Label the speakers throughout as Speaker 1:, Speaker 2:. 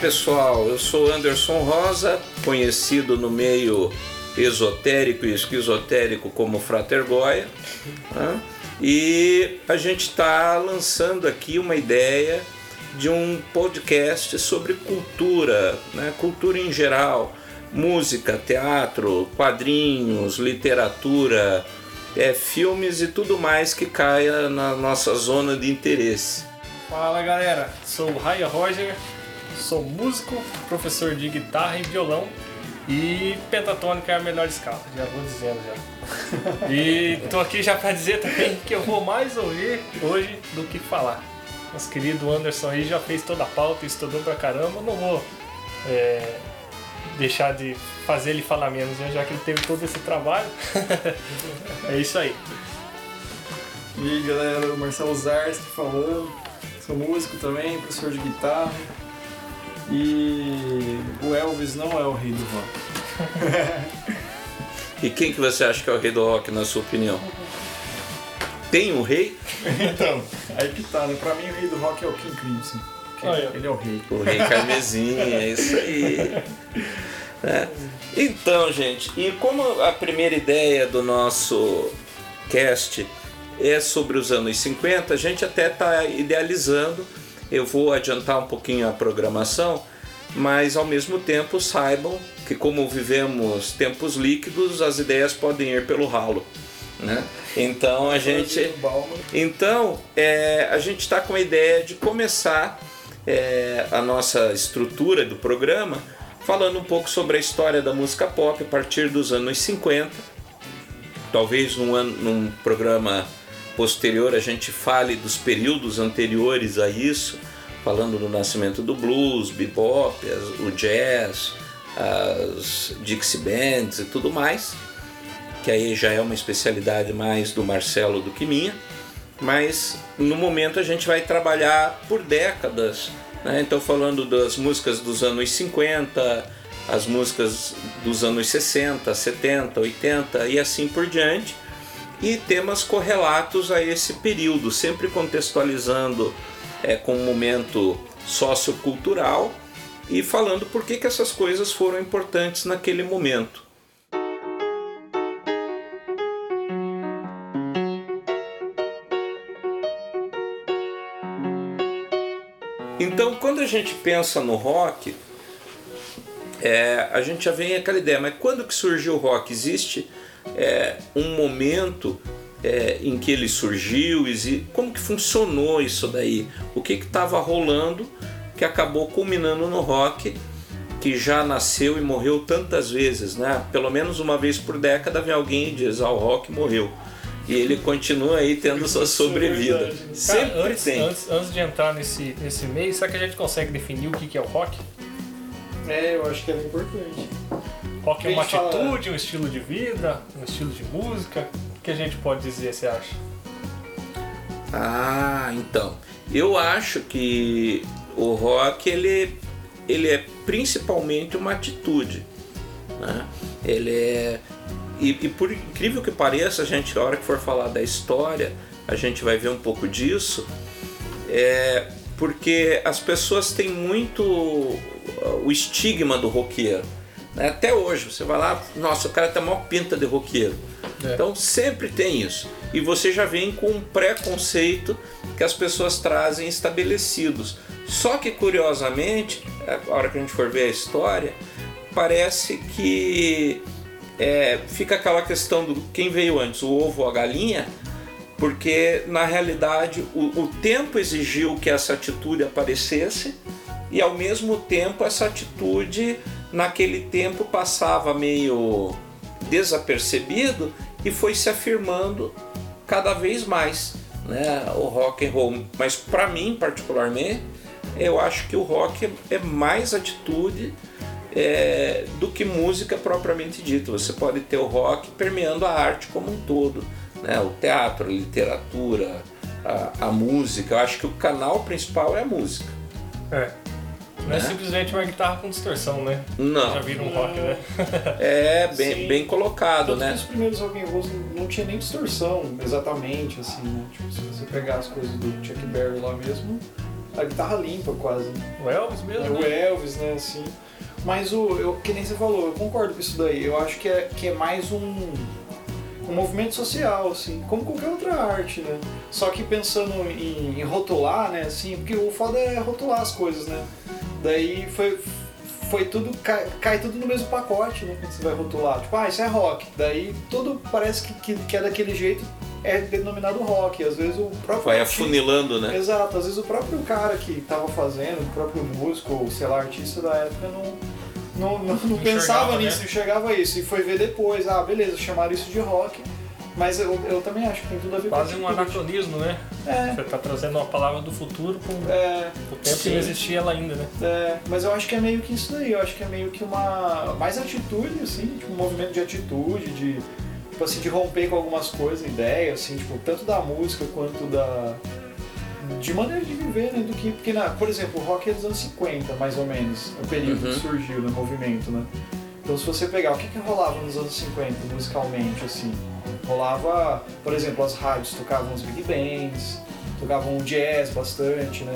Speaker 1: pessoal, eu sou Anderson Rosa, conhecido no meio esotérico e esquizotérico como Frater Goya, né? e a gente está lançando aqui uma ideia de um podcast sobre cultura, né? cultura em geral, música, teatro, quadrinhos, literatura, é, filmes e tudo mais que caia na nossa zona de interesse.
Speaker 2: Fala galera, sou o Raya Roger, sou músico, professor de guitarra e violão e pentatônica é a melhor escala, já vou dizendo já. E tô aqui já para dizer também que eu vou mais ouvir hoje do que falar. Nosso querido Anderson aí já fez toda a pauta, estudou pra caramba, não vou é, deixar de fazer ele falar menos, né, já que ele teve todo esse trabalho. é isso aí.
Speaker 3: E aí galera, o Marcelo Zarski falando, sou músico também, professor de guitarra. E o Elvis não é o rei do rock.
Speaker 1: e quem que você acha que é o rei do rock, na sua opinião? Tem um rei?
Speaker 3: então, aí que tá, né? Pra mim o rei do rock é o King Crimson. Ele é o rei.
Speaker 1: O rei Carmesim, é isso aí. É. Então, gente, e como a primeira ideia do nosso cast é sobre os anos 50, a gente até está idealizando eu vou adiantar um pouquinho a programação, mas ao mesmo tempo saibam que como vivemos tempos líquidos, as ideias podem ir pelo ralo. Né? Então a gente, então é, a gente está com a ideia de começar é, a nossa estrutura do programa falando um pouco sobre a história da música pop a partir dos anos 50. Talvez num, ano, num programa posterior a gente fale dos períodos anteriores a isso, falando do nascimento do blues, bebop, o jazz, as Dixie Bands e tudo mais, que aí já é uma especialidade mais do Marcelo do que minha, mas no momento a gente vai trabalhar por décadas, né? então falando das músicas dos anos 50, as músicas dos anos 60, 70, 80 e assim por diante, e temas correlatos a esse período, sempre contextualizando é, com um momento sociocultural e falando por que, que essas coisas foram importantes naquele momento. Então, quando a gente pensa no rock, é, a gente já vem aquela ideia, mas quando que surgiu o rock? Existe é, um momento é, em que ele surgiu, como que funcionou isso daí, o que estava rolando que acabou culminando no rock que já nasceu e morreu tantas vezes, né? Pelo menos uma vez por década vem alguém e diz, ah, o rock morreu. E ele continua aí tendo sua sobrevida. Cara, Sempre
Speaker 2: antes,
Speaker 1: tem.
Speaker 2: Antes, antes, de entrar nesse, nesse meio, será que a gente consegue definir o que é o rock?
Speaker 3: É, eu acho que é importante.
Speaker 2: Rock é uma atitude, fala... um estilo de vida, um estilo de música? O que a gente pode dizer, você acha?
Speaker 1: Ah, então. Eu acho que o rock ele, ele é principalmente uma atitude. Né? Ele é. E, e, por incrível que pareça, a gente, na hora que for falar da história, a gente vai ver um pouco disso. É porque as pessoas têm muito o estigma do roqueiro. Né? Até hoje, você vai lá, nossa, o cara a maior pinta de roqueiro. É. Então sempre tem isso. E você já vem com um preconceito que as pessoas trazem estabelecidos. Só que curiosamente, a hora que a gente for ver a história, parece que é, fica aquela questão do quem veio antes, o ovo ou a galinha, porque na realidade o, o tempo exigiu que essa atitude aparecesse e ao mesmo tempo essa atitude naquele tempo passava meio desapercebido e foi se afirmando cada vez mais, né, o rock and roll. Mas para mim, particularmente, eu acho que o rock é mais atitude é, do que música propriamente dita. Você pode ter o rock permeando a arte como um todo, né, o teatro, a literatura, a, a música. Eu acho que o canal principal é a música.
Speaker 2: É. Não é né? simplesmente uma guitarra com distorção, né?
Speaker 1: Não.
Speaker 2: Já viram um rock, né?
Speaker 1: É, bem, bem colocado,
Speaker 3: Tanto
Speaker 1: né?
Speaker 3: Os primeiros rock and rolls não tinha nem distorção, exatamente, assim, né? Tipo, se você pegar as coisas do Chuck Berry lá mesmo, a guitarra limpa quase.
Speaker 2: O Elvis mesmo,
Speaker 3: É o
Speaker 2: né?
Speaker 3: Elvis, né, assim. Mas o, eu, que nem você falou, eu concordo com isso daí. Eu acho que é, que é mais um, um movimento social, assim, como qualquer outra arte, né? Só que pensando em, em rotular, né, assim, porque o foda é rotular as coisas, né? Daí foi, foi tudo, cai, cai tudo no mesmo pacote, né? Quando você vai rotular. Tipo, ah, isso é rock. Daí tudo parece que, que, que é daquele jeito, é denominado rock. Às vezes o próprio.
Speaker 1: Vai
Speaker 3: artista-
Speaker 1: afunilando, né?
Speaker 3: Exato, às vezes o próprio cara que tava fazendo, o próprio músico, ou sei lá, artista da época, não, não, não, não pensava
Speaker 2: né?
Speaker 3: nisso, enxergava isso. E foi ver depois, ah, beleza, chamaram isso de rock. Mas eu, eu também acho que tem tudo a ver
Speaker 2: Quase
Speaker 3: com
Speaker 2: um
Speaker 3: atitude.
Speaker 2: anacronismo, né?
Speaker 3: É,
Speaker 2: Você tá trazendo uma palavra do futuro com
Speaker 3: é,
Speaker 2: o tempo que
Speaker 1: Sim.
Speaker 2: não existia ela ainda, né?
Speaker 3: é, mas eu acho que é meio que isso daí, eu acho que é meio que uma. mais atitude, assim, tipo, um movimento de atitude, de. Tipo assim, de romper com algumas coisas, ideias, assim, tipo, tanto da música quanto da. De maneira de viver, né? Do que. Porque, na, por exemplo, o rock é dos anos 50, mais ou menos, o período
Speaker 1: Uhum.
Speaker 3: que surgiu, né? Movimento, né? Então, se você pegar, o que, que rolava nos anos 50, musicalmente, assim? Rolava, por exemplo, as rádios tocavam os big bands, tocavam jazz bastante, né?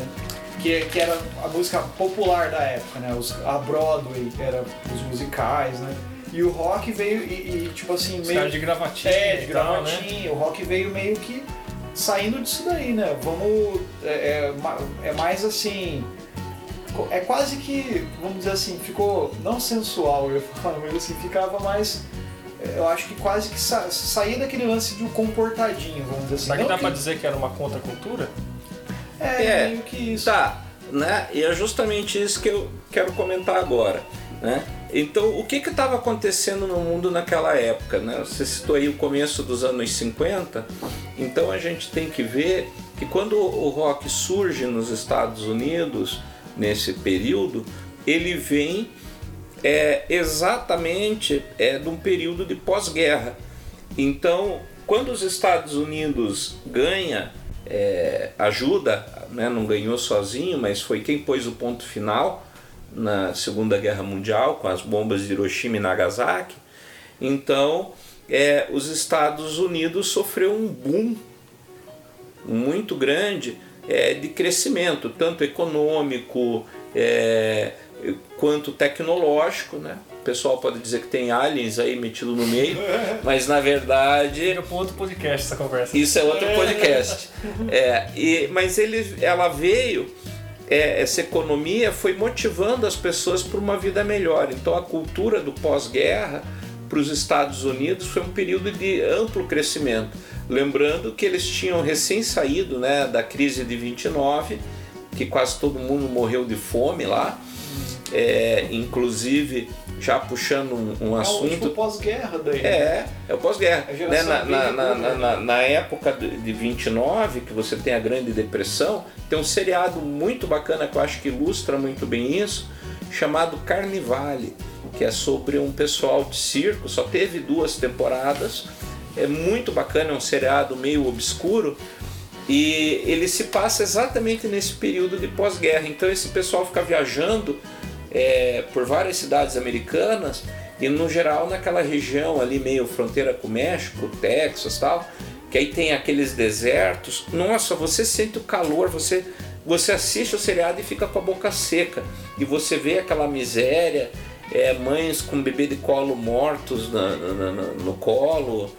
Speaker 3: Que, que era a música popular da época, né? Os, a Broadway era os musicais, né? E o rock veio e, e, tipo assim, meio.
Speaker 2: de gravatinha
Speaker 3: É, de
Speaker 2: né?
Speaker 3: gravatinha. O rock veio meio que saindo disso daí, né? Vamos. É, é é mais assim. É quase que, vamos dizer assim, ficou não sensual, eu falar, mas assim, ficava mais. É, Eu acho que quase que sa saía daquele lance de um comportadinho, vamos dizer assim.
Speaker 2: Será que dá pra dizer que era uma contracultura?
Speaker 3: É,
Speaker 1: É,
Speaker 3: meio que isso.
Speaker 1: Tá, né? E é justamente isso que eu quero comentar agora, né? Então, o que que estava acontecendo no mundo naquela época, né? Você citou aí o começo dos anos 50, então a gente tem que ver que quando o rock surge nos Estados Unidos, nesse período, ele vem é, exatamente é, de um período de pós-guerra. Então, quando os Estados Unidos ganha é, ajuda, né, não ganhou sozinho, mas foi quem pôs o ponto final na Segunda Guerra Mundial com as bombas de Hiroshima e Nagasaki. Então, é, os Estados Unidos sofreu um boom muito grande é, de crescimento, tanto econômico é, quanto tecnológico, né? O pessoal pode dizer que tem aliens aí metido no meio, mas na verdade
Speaker 2: para outro podcast essa conversa.
Speaker 1: isso é outro podcast. É, e, mas ele, ela veio, é, essa economia foi motivando as pessoas para uma vida melhor. Então a cultura do pós-guerra para os Estados Unidos foi um período de amplo crescimento. Lembrando que eles tinham recém saído né, da crise de 29, que quase todo mundo morreu de fome lá. É, inclusive, já puxando um, um
Speaker 3: É o tipo
Speaker 1: assunto
Speaker 3: pós-guerra daí. né?
Speaker 1: é, é o pós-guerra.
Speaker 3: A
Speaker 1: Né? Na, na,
Speaker 3: baby
Speaker 1: na, na, na- na época de de 29, que você tem a Grande Depressão, tem um seriado muito bacana que eu acho que ilustra muito bem isso, chamado Carnivale, que é sobre um pessoal de circo, só teve duas temporadas, é muito bacana, é um seriado meio obscuro, e ele se passa exatamente nesse período de pós-guerra. Então esse pessoal fica viajando é, por várias cidades americanas e no geral naquela região ali meio fronteira com o México, Texas tal, que aí tem aqueles desertos. Nossa, você sente o calor, você você assiste o seriado e fica com a boca seca. E você vê aquela miséria, é, mães com bebê de colo mortos na- na- na- no colo,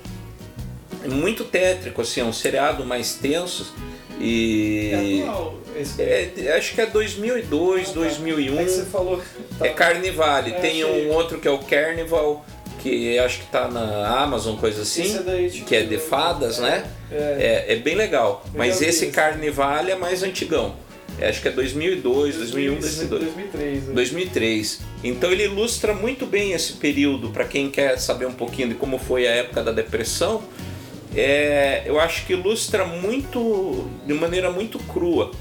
Speaker 1: é muito tétrico, assim, é um seriado mais tenso e
Speaker 3: É daí.
Speaker 1: é, acho que é 2002, 2001.
Speaker 3: É que você falou. tá-
Speaker 1: É Carnivale.
Speaker 3: É,
Speaker 1: Tem
Speaker 3: achei.
Speaker 1: um outro que é o Carnival, que acho que tá na Amazon, coisa assim,
Speaker 3: é daí, tipo,
Speaker 1: que é de fadas, né?
Speaker 3: É.
Speaker 1: É, é bem legal.
Speaker 3: Eu
Speaker 1: Mas esse. Carnivale é mais antigão. É, acho que é 2002, 2001, 2002.
Speaker 3: 2003. né?
Speaker 1: 2003. Então ele ilustra muito bem esse período para quem quer saber um pouquinho de como foi a época da depressão. É, eu acho que ilustra muito, de maneira muito crua.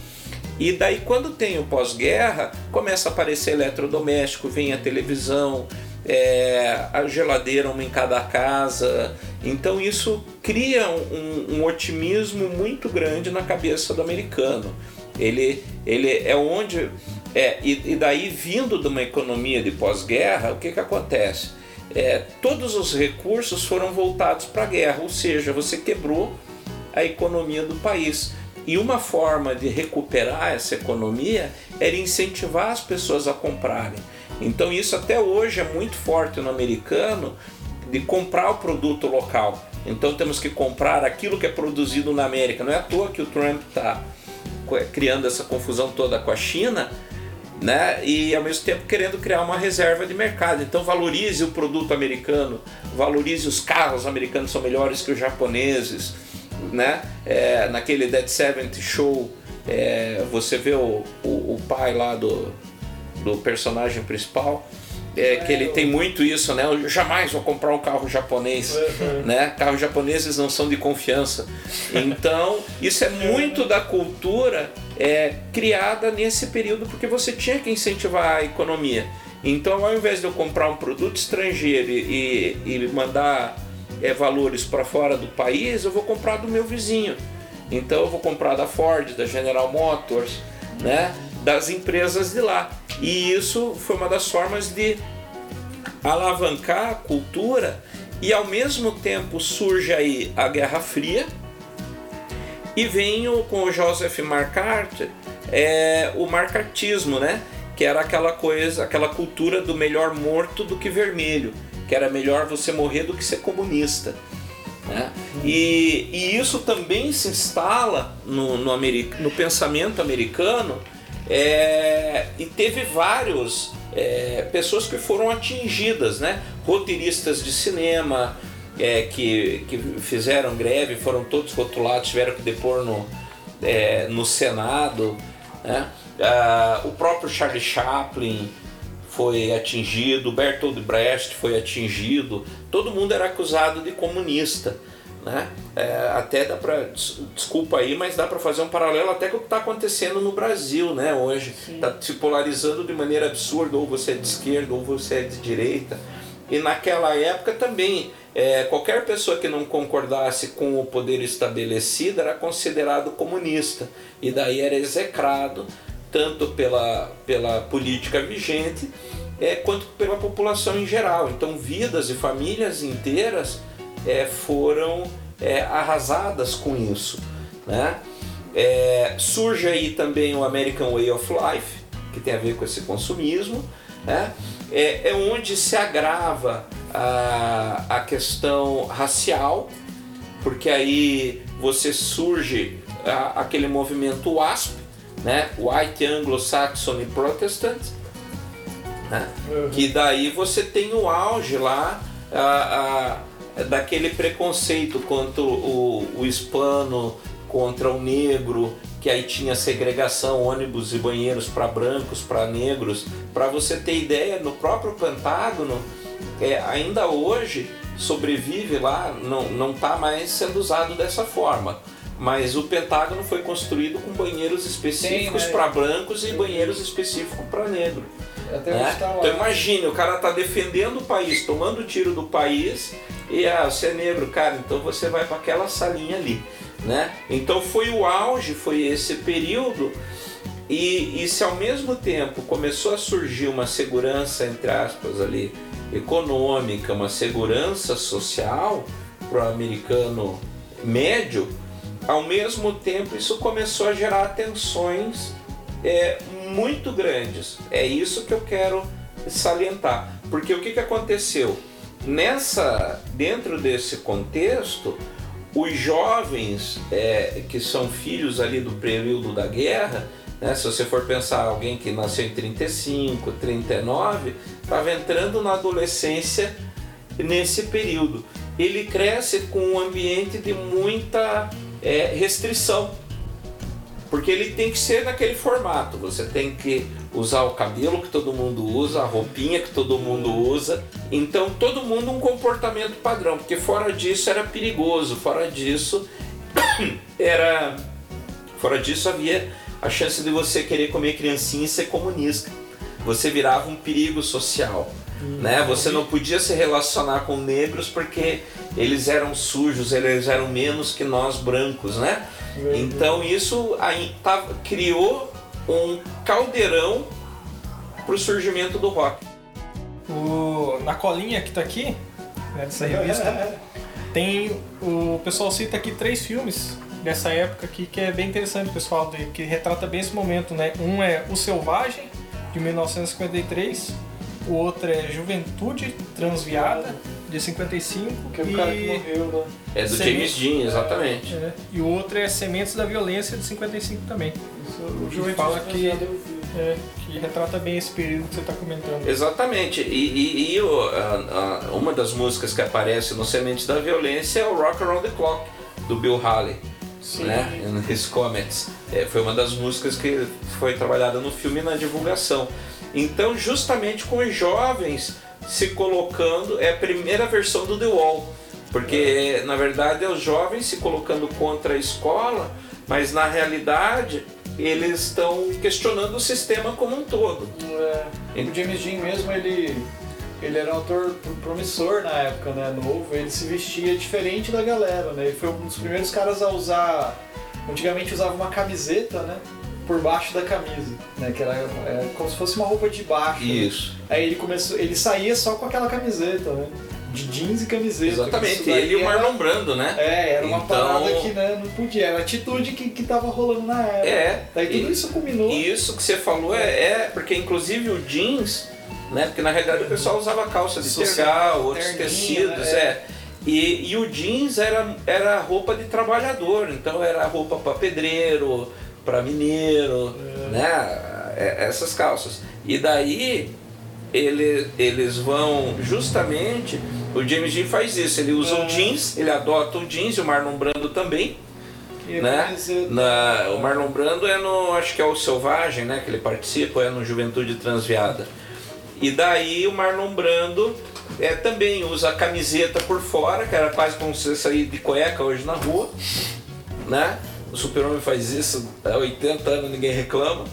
Speaker 1: E daí quando tem o pós-guerra, começa a aparecer eletrodoméstico, vem a televisão, é, a geladeira uma em cada casa. Então isso cria um, um otimismo muito grande na cabeça do americano. Ele, ele é onde. É, e, e daí, vindo de uma economia de pós-guerra, o que, que acontece? É, todos os recursos foram voltados para a guerra, ou seja, você quebrou a economia do país. E uma forma de recuperar essa economia era incentivar as pessoas a comprarem. Então isso até hoje é muito forte no americano de comprar o produto local. Então temos que comprar aquilo que é produzido na América. Não é à toa que o Trump está criando essa confusão toda com a China, né? E ao mesmo tempo querendo criar uma reserva de mercado. Então valorize o produto americano, valorize os carros americanos são melhores que os japoneses, né? É, naquele Dead Seventh Show, é, você vê o, o, o pai lá do, do personagem principal é, que ele tem muito isso, né? Eu jamais vou comprar um carro japonês, uhum. né? Carros japoneses não são de confiança. Então, isso é muito da cultura é, criada nesse período porque você tinha que incentivar a economia. Então, ao invés de eu comprar um produto estrangeiro e, e mandar é, valores para fora do país, eu vou comprar do meu vizinho. Então, eu vou comprar da Ford, da General Motors, né? Das empresas de lá. E isso foi uma das formas de alavancar a cultura e ao mesmo tempo surge aí a Guerra Fria e vem o, com o Joseph Marquardt é, o marcartismo, né? Que era aquela coisa, aquela cultura do melhor morto do que vermelho, que era melhor você morrer do que ser comunista. Né? E, e isso também se instala no, no, no pensamento americano é, e teve vários é, pessoas que foram atingidas, né? roteiristas de cinema é, que, que fizeram greve, foram todos rotulados, tiveram que depor no, é, no Senado. Né? Ah, o próprio Charlie Chaplin foi atingido, Bertold Brecht foi atingido, todo mundo era acusado de comunista. Né? É, até dá para desculpa aí, mas dá para fazer um paralelo até com o que está acontecendo no Brasil, né? Hoje está se polarizando de maneira absurda, ou você é de esquerda ou você é de direita. E naquela época também é, qualquer pessoa que não concordasse com o poder estabelecido era considerado comunista e daí era execrado tanto pela, pela política vigente é, quanto pela população em geral. Então vidas e famílias inteiras é, foram é, arrasadas com isso. Né? É, surge aí também o American Way of Life, que tem a ver com esse consumismo, né? é, é onde se agrava a, a questão racial, porque aí você surge a, aquele movimento WASP, né? White Anglo-Saxon Protestant, né? Uhum. que daí você tem o auge lá a, a daquele preconceito contra o, o hispano, contra o negro, que aí tinha segregação, ônibus e banheiros para brancos, para negros. Para você ter ideia, no próprio Pentágono, é, ainda hoje sobrevive lá, não está mais sendo usado dessa forma. Mas o Pentágono foi construído com banheiros específicos para brancos e banheiros específicos para negro. Né? Então imagine, o cara está defendendo o país, tomando tiro do país e ah, você é negro, cara, então você vai para aquela salinha ali, né? Então foi o auge, foi esse período e, e se ao mesmo tempo começou a surgir uma segurança entre aspas ali econômica, uma segurança social para o americano médio, ao mesmo tempo isso começou a gerar tensões é, muito grandes. É isso que eu quero salientar, porque o que, que aconteceu? Nessa, dentro desse contexto, os jovens é, que são filhos ali do período da guerra, né, se você for pensar alguém que nasceu em 35, 39, estava entrando na adolescência nesse período. Ele cresce com um ambiente de muita é, restrição porque ele tem que ser naquele formato. Você tem que usar o cabelo que todo mundo usa, a roupinha que todo mundo usa. Então todo mundo um comportamento padrão, porque fora disso era perigoso, fora disso era fora disso havia a chance de você querer comer criancinha e ser comunista. Você virava um perigo social. Né? Você não podia se relacionar com negros porque eles eram sujos, eles eram menos que nós brancos, né? Então isso aí tá, criou um caldeirão para o surgimento do rock.
Speaker 2: O, na colinha que tá aqui, né, dessa revista, tem o pessoal cita aqui três filmes dessa época aqui que é bem interessante, pessoal, que retrata bem esse momento, né? Um é O Selvagem, de 1953, o outro é Juventude Transviada, de 55,
Speaker 3: Que é o
Speaker 2: e,
Speaker 3: cara que morreu, né?
Speaker 1: É do
Speaker 2: Semente-
Speaker 1: James Dean, exatamente.
Speaker 2: é, e o outro é Sementes da Violência, de 55 também.
Speaker 3: Isso, o
Speaker 2: Que
Speaker 3: Juventude
Speaker 2: fala que-
Speaker 3: vi.
Speaker 2: É, que retrata bem esse período que você está comentando.
Speaker 1: Exatamente. E, e- e o- a- a- uma das músicas que aparece no Sementes da Violência é o Rock Around the Clock, do Bill Haley.
Speaker 3: Sim.
Speaker 1: né? In His Comets. É, foi uma das músicas que foi trabalhada no filme e na divulgação. Então, justamente com os jovens se colocando, é a primeira versão do The Wall. Porque, na verdade, é os jovens se colocando contra a escola, mas na realidade eles estão questionando o sistema como um todo.
Speaker 3: É, o James Dean mesmo, ele, ele era um ator pr- promissor na época, né? Novo, ele se vestia diferente da galera, né? Ele foi um dos primeiros caras a usar. Antigamente usava uma camiseta, né? Por baixo da camisa, né? Que era é, como se fosse uma roupa de baixo. né?
Speaker 1: Isso.
Speaker 3: Aí ele começou. Ele saía só com aquela camiseta, né? De jeans e camiseta.
Speaker 1: Exatamente. Ele e o Marlon Brando, né?
Speaker 3: É, era uma
Speaker 1: Então-
Speaker 3: parada que né, não podia, era a atitude que, que tava rolando na época.
Speaker 1: É.
Speaker 3: Daí tudo
Speaker 1: E-
Speaker 3: isso culminou.
Speaker 1: E isso que você falou é, é porque inclusive o jeans, né? Porque na realidade o pessoal usava calça de
Speaker 3: Social,
Speaker 1: tergal, outros tecidos,
Speaker 3: né?
Speaker 1: é. E, e o jeans era, era roupa de trabalhador, então era roupa para pedreiro, para mineiro, né? É, Essas calças. E daí ele, eles vão justamente. O James Dean faz isso, ele usa o jeans, ele adota o jeans, e o Marlon Brando também
Speaker 3: a
Speaker 1: né? Na, o Marlon Brando é no, acho que é o Selvagem, né? Que ele participa, é no Juventude Transviada. E daí o Marlon Brando é, também usa a camiseta por fora, que era quase como se você sair de cueca hoje na rua, né? O Super-Homem faz isso há 80 anos, ninguém reclama.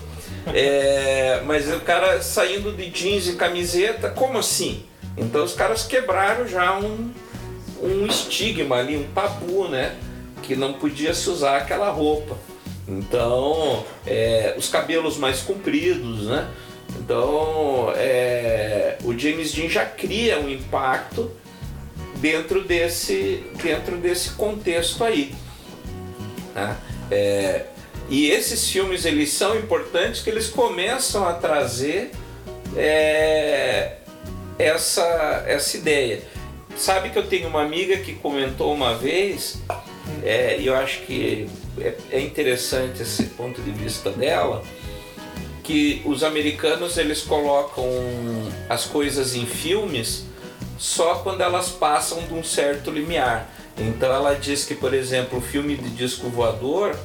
Speaker 1: É, mas o cara saindo de jeans e camiseta, como assim? Então os caras quebraram já um, um estigma ali, um tabu, né? Que não podia se usar aquela roupa. Então, é, os cabelos mais compridos, né? Então, é, o James Dean já cria um impacto dentro desse, dentro desse contexto aí. né? É, e esses filmes eles são importantes que eles começam a trazer é, essa, essa ideia. Sabe que eu tenho uma amiga que comentou uma vez, é, e eu acho que é, é interessante esse ponto de vista dela, que os americanos eles colocam as coisas em filmes só quando elas passam de um certo limiar. Então ela diz que, por exemplo, o filme de disco voador,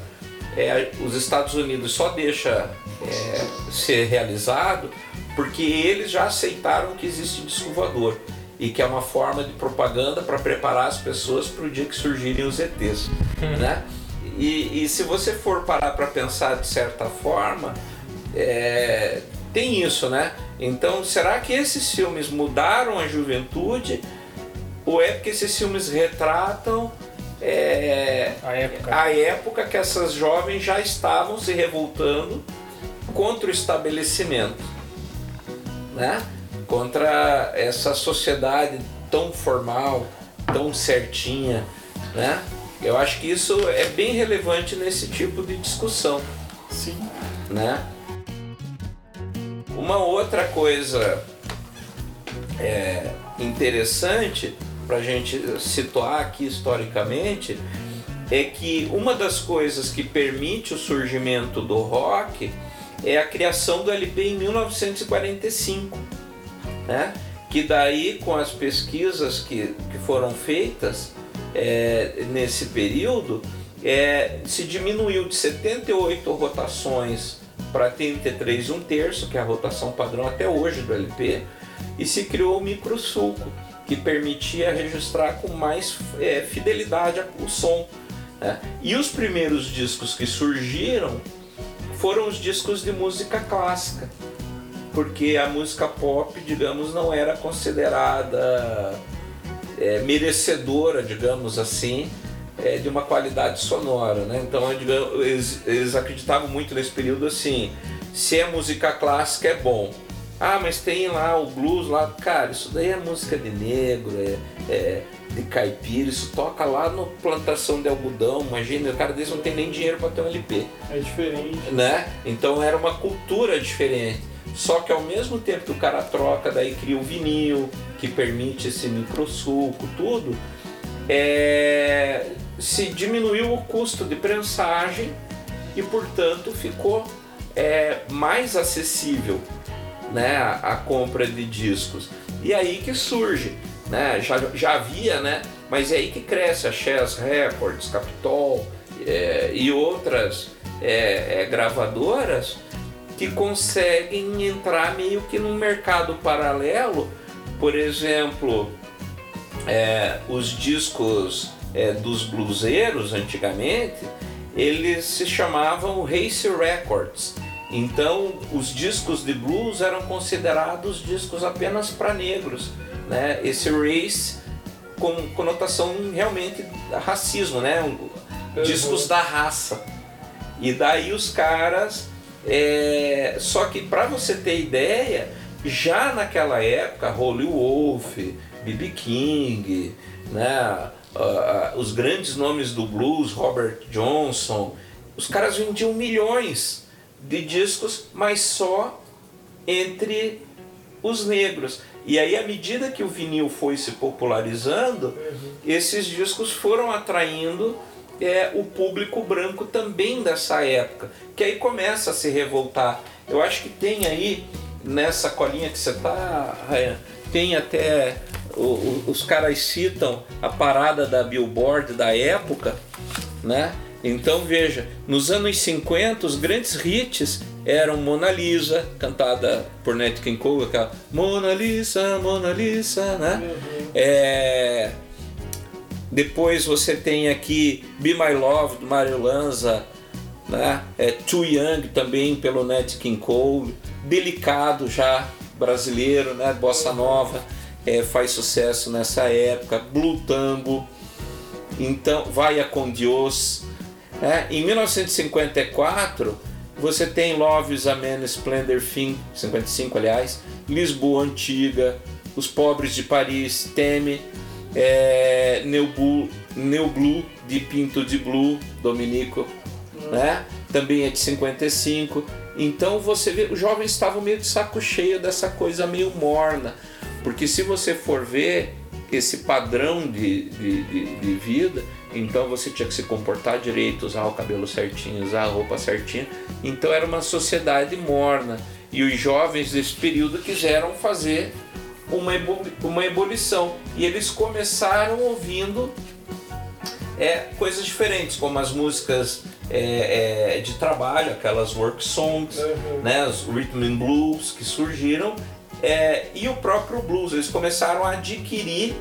Speaker 1: é, os Estados Unidos só deixa é, ser realizado porque eles já aceitaram que existe disco voador e que é uma forma de propaganda para preparar as pessoas para o dia que surgirem os ETs, né? E, e se você for parar para pensar de certa forma, é, tem isso, né? Então, será que esses filmes mudaram a juventude? Ou é porque esses filmes retratam é,
Speaker 2: A época.
Speaker 1: a época que essas jovens já estavam se revoltando contra o estabelecimento, né? Contra essa sociedade tão formal, tão certinha, né? Eu acho que isso é bem relevante nesse tipo de discussão
Speaker 3: Sim.
Speaker 1: né? Uma outra coisa é, interessante para a gente situar aqui historicamente é que uma das coisas que permite o surgimento do rock é a criação do LP em 1945, né? Que daí com as pesquisas que, que foram feitas é, nesse período é, se diminuiu de 78 rotações para 33 e um terço, que é a rotação padrão até hoje do LP, e se criou o microsulco, que permitia registrar com mais é, fidelidade o som. né? E os primeiros discos que surgiram foram os discos de música clássica, porque a música pop, digamos, não era considerada é, merecedora, digamos assim, é, de uma qualidade sonora, né? Então digamos, eles, eles acreditavam muito nesse período assim, se é música clássica é bom, Ah, mas tem lá o blues lá. Cara, isso daí é música de negro, é, é de caipira, isso toca lá no plantação de algodão. Imagina, o cara desse não tem nem dinheiro para ter um LP.
Speaker 3: É diferente.
Speaker 1: Né? Então era uma cultura diferente. Só que ao mesmo tempo que o cara troca, daí cria o vinil, que permite esse microsuco, tudo, é, se diminuiu o custo de prensagem e, portanto, ficou é, mais acessível né, a, compra de discos. E aí que surge, né, já, já havia, né, mas é aí que cresce a Chess Records, Capitol é, e outras é, é, gravadoras que conseguem entrar meio que num mercado paralelo, por exemplo, é, os discos é, dos bluseiros antigamente, eles se chamavam Race Records. Então, os discos de blues eram considerados discos apenas para negros, né? Esse race com conotação realmente racismo, né? Discos uhum. da raça. E daí os caras, é... só que para você ter ideia, já naquela época, Holy Wolf, B.B. King, né? Uh, os grandes nomes do blues, Robert Johnson, os caras vendiam milhões de discos, mas só entre os negros. E aí, à medida que o vinil foi se popularizando, uhum. esses discos foram atraindo é, o público branco também dessa época, que aí começa a se revoltar. Eu acho que tem aí, nessa colinha que você está, Ryan, tem até o, os caras citam a parada da Billboard da época, né? Então veja, nos anos 50 os grandes hits eram Mona Lisa, cantada por Nat King Cole, aquela Mona Lisa, Mona Lisa, né? Uhum. É... Depois você tem aqui Be My Love do Mario Lanza, né? É, Too Young também pelo Nat King Cole, Delicado já brasileiro, né? Bossa Nova é, faz sucesso nessa época, Blue Tango, então Vai a com Dios. É, em 1954 você tem Love is a Man Splendor Thing, 55 aliás, Lisboa Antiga, Os Pobres de Paris, Teme, é, Blue de Pinto de Blue, Dominico, né? também é de 55. Então você vê, os jovens estavam meio de saco cheio dessa coisa meio morna. Porque se você for ver esse padrão de, de, de, de vida, então você tinha que se comportar direito, usar o cabelo certinho, usar a roupa certinha. Então era uma sociedade morna. E os jovens desse período quiseram fazer uma, uma ebulição. E eles começaram ouvindo é, coisas diferentes, como as músicas é, é, de trabalho, aquelas work songs, uhum. né, os rhythm and blues que surgiram, é, e o próprio blues, eles começaram a adquirir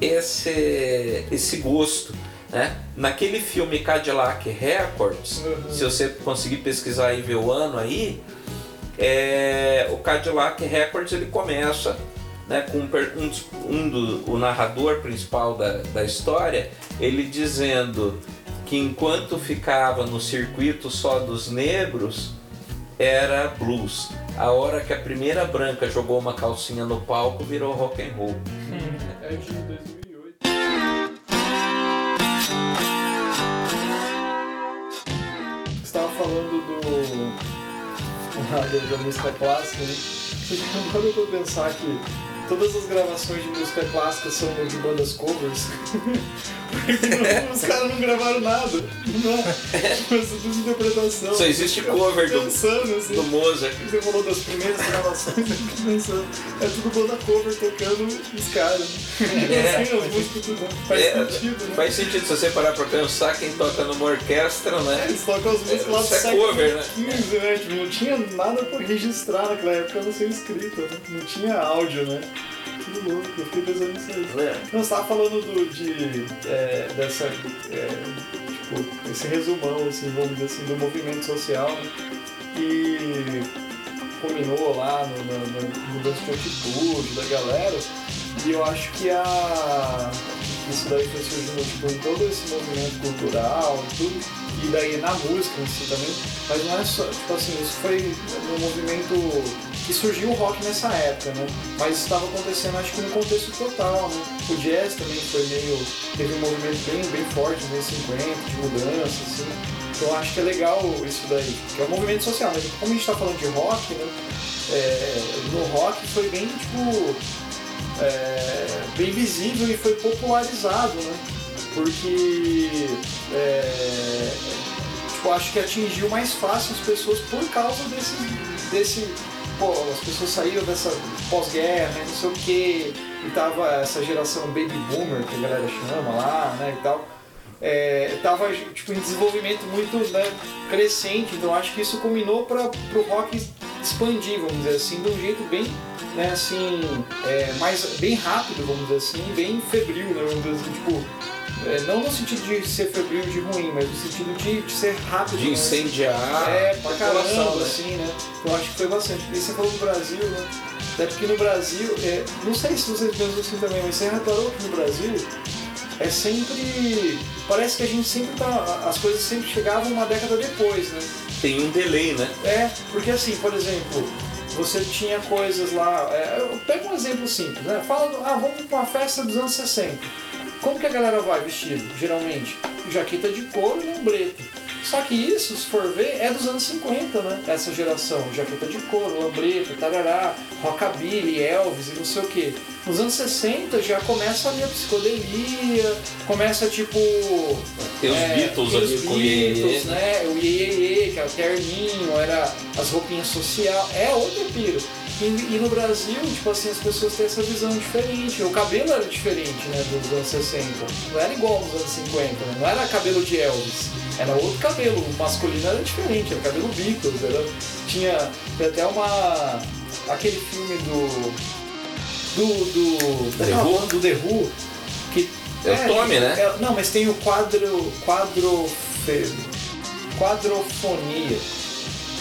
Speaker 1: esse, esse gosto. Né? Naquele filme Cadillac Records, uhum. se você conseguir pesquisar e ver o ano aí, é, o Cadillac Records ele começa né, com um, um do, o narrador principal da, da história, ele dizendo que enquanto ficava no circuito só dos negros, era blues. A hora que a primeira branca jogou uma calcinha no palco, virou rock and roll.
Speaker 3: é da, da música clássica, né? Você já parou pensar que todas as gravações de música clássica são de bandas covers. os caras não gravaram nada. Não? Mas tudo interpretação.
Speaker 1: Só existe cover do, pensando, assim, do Mozart.
Speaker 3: Você falou das primeiras gravações, pensando. É tudo banda cover tocando os caras. É, assim, as músicas tudo. Faz é, sentido, né?
Speaker 1: Faz sentido se você parar pra pensar quem toca numa orquestra, né?
Speaker 3: É, eles tocam as músicas é, lá do é século cover, né? 15, né? Tipo, não tinha nada pra registrar naquela época, não ser escrito, né? Não tinha áudio, né? Que louco, eu fiquei pensando nisso aí. É. Não, você tava falando do, de, é, dessa, é, tipo, esse resumão, assim, vamos dizer assim, do movimento social, né? E culminou lá no, no, no mudança de atitude da galera. E eu acho que a, isso daí foi surgindo tipo, em todo esse movimento cultural e tudo, e daí na música em si também, mas não é só, tipo assim, isso foi um movimento E surgiu o rock nessa época, né? Mas estava acontecendo, acho que no contexto total, né? O jazz também foi meio. teve um movimento bem, bem forte nos anos 50, de mudança, assim. Então acho que é legal isso daí, que é um movimento social, mas como a gente está falando de rock, né? É, no rock foi bem, tipo. É, bem visível e foi popularizado, né? Porque é, tipo, acho que atingiu mais fácil as pessoas por causa desse. desse pô, as pessoas saíram dessa pós-guerra, né, não sei o que, e tava essa geração baby boomer, que a galera chama lá, né, e tal. É, tava tipo, em desenvolvimento muito né, crescente, então acho que isso culminou para o rock expandir, vamos dizer assim, de um jeito bem, né, assim, é, mais, bem rápido, vamos dizer assim, bem febril, né, vamos dizer assim, tipo, é, não no sentido de ser febril de ruim, mas no sentido de, de ser rápido.
Speaker 1: De
Speaker 3: né?
Speaker 1: incendiar
Speaker 3: É, pra caramba,
Speaker 1: né?
Speaker 3: assim, né? Eu acho que foi bastante. E você falou do Brasil, né? Até porque no Brasil, é, não sei se vocês pensam assim também, mas você reparou que no Brasil é sempre. Parece que a gente sempre tá. As coisas sempre chegavam uma década depois, né?
Speaker 1: Tem um delay, né?
Speaker 3: É, porque assim, por exemplo, você tinha coisas lá. É, eu pego um exemplo simples, né? Fala, do, ah, vamos pra uma festa dos anos 60. Como que a galera vai vestido, geralmente? Jaqueta de couro e lambreta. Só que isso, se for ver, é dos anos 50, né? Essa geração. Jaqueta de couro, lambreta, tarará, rockabilly, Elvis e não sei o quê. Nos anos 60 já começa ali a psicodelia, começa tipo.
Speaker 1: Tem os
Speaker 3: é,
Speaker 1: Beatles ali
Speaker 3: os
Speaker 1: com
Speaker 3: Beatles,
Speaker 1: Iê,
Speaker 3: né? O Iê, que era o terninho, era as roupinhas social. É outro piro. E, e, no Brasil, tipo assim, as pessoas têm essa visão diferente. O cabelo era diferente, né, dos anos 60. Não era igual nos anos 50, né? Não era cabelo de Elvis. Era outro cabelo. O masculino era diferente, era cabelo Beatles. Era, tinha até uma... Aquele filme do... Do... Do...
Speaker 1: The Who?
Speaker 3: do The Who. Que,
Speaker 1: É o Tommy, né?
Speaker 3: é- não, mas tem o quadro... Quadro... Quadrofonia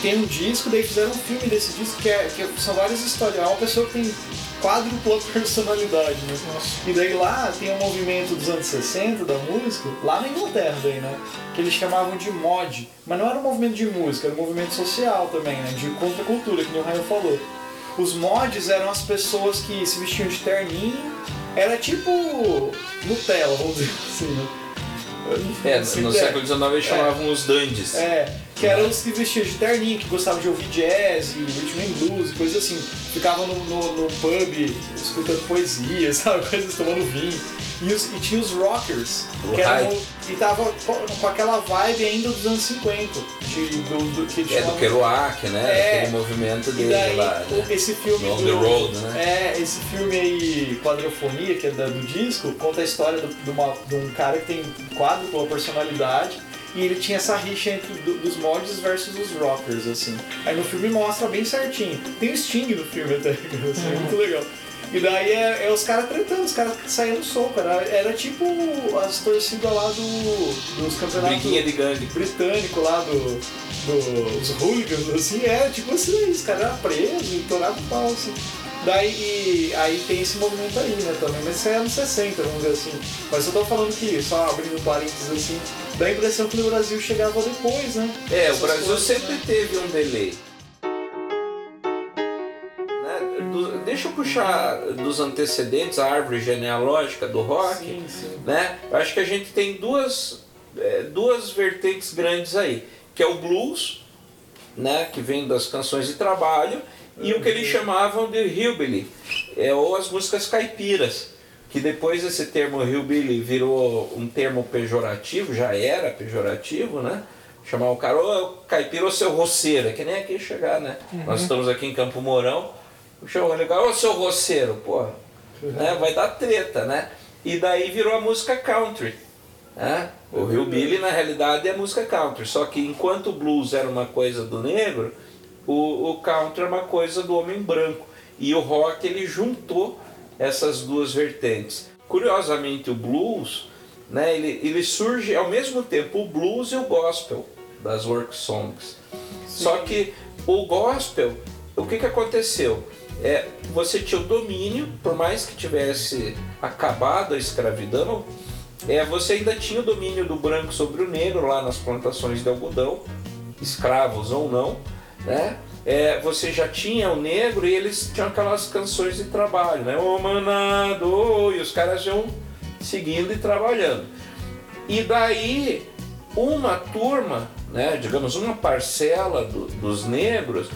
Speaker 3: tem um disco, daí fizeram um filme desse disco que, é, que são várias histórias. É uma pessoa que tem quádrupla personalidade, né? E daí lá tem um movimento dos anos 60 da música, lá na Inglaterra daí, né? Que eles chamavam de mod. Mas não era um movimento de música, era um movimento social também, né? De contracultura, que o Raio falou. Os mods eram as pessoas que se vestiam de terninho, era tipo Nutella, vamos dizer assim, né?
Speaker 1: É,
Speaker 3: Se
Speaker 1: no
Speaker 3: der.
Speaker 1: século XIX eles chamavam os dandies.
Speaker 3: É, que eram os que vestiam de terninho, que gostavam de ouvir jazz e rhythm and blues, coisas assim. Ficavam no, no, no pub escutando poesia, sabe? Coisas tomando vinho. E, os- e tinha os rockers,
Speaker 1: O
Speaker 3: que eram, e tava com, com aquela vibe ainda dos anos 50, de, do, do, que
Speaker 1: É do Kerouac, né?
Speaker 3: É.
Speaker 1: Aquele movimento dele
Speaker 3: daí,
Speaker 1: lá, né?
Speaker 3: esse filme
Speaker 1: On
Speaker 3: do,
Speaker 1: the Road, né?
Speaker 3: É, esse filme aí, Quadrofonia, que é da- do disco, conta a história de, uma- de um cara que tem quádrupla personalidade e ele tinha essa rixa entre do- dos mods versus os rockers, assim. Aí no filme mostra bem certinho. Tem o Sting no filme até, assim, é muito legal. E daí é, é os caras tretando, os caras saindo soco. Era, era tipo as torcidas lá do, dos campeonatos
Speaker 1: Briguinha de gangue.
Speaker 3: britânico lá do, dos hooligans, assim, é tipo assim, os caras eram presos e torado pau, assim. Daí e, aí tem esse movimento aí, né, também, mas isso é anos 60, vamos dizer assim. Mas eu tô falando que, só abrindo parênteses assim, dá a impressão que no Brasil chegava depois, né?
Speaker 1: É, o Brasil
Speaker 3: coisas,
Speaker 1: sempre
Speaker 3: né?
Speaker 1: teve um delay. Né? Do- deixa eu puxar dos antecedentes, a árvore genealógica do rock.
Speaker 3: Sim, sim.
Speaker 1: né? Acho que a gente tem duas, é, duas vertentes grandes aí, que é o blues, né? que vem das canções de trabalho, e o que eles chamavam de hillbilly, é, ou as músicas caipiras, que depois esse termo hillbilly virou um termo pejorativo, já era pejorativo, né? Chamar o cara, ô caipira ou seu roceiro, é que nem aqui chegar, né? Nós estamos aqui em Campo Mourão, chama o legal, ô seu roceiro, porra, né? vai dar treta, né? E daí virou a música country. Né? O Hillbilly na realidade é a música country, só que enquanto o blues era uma coisa do negro, o, o country é uma coisa do homem branco. E o rock ele juntou essas duas vertentes. Curiosamente o blues, né, ele, ele surge ao mesmo tempo o blues e o gospel das work songs. Só que o gospel, o que, que aconteceu? É, você tinha o domínio, por mais que tivesse acabado a escravidão, é, você ainda tinha o domínio do branco sobre o negro lá nas plantações de algodão, escravos ou não, né? É, você já tinha o negro e eles tinham aquelas canções de trabalho, né? O manado, e os caras iam seguindo e trabalhando. E daí uma turma, né, digamos uma parcela do, dos negros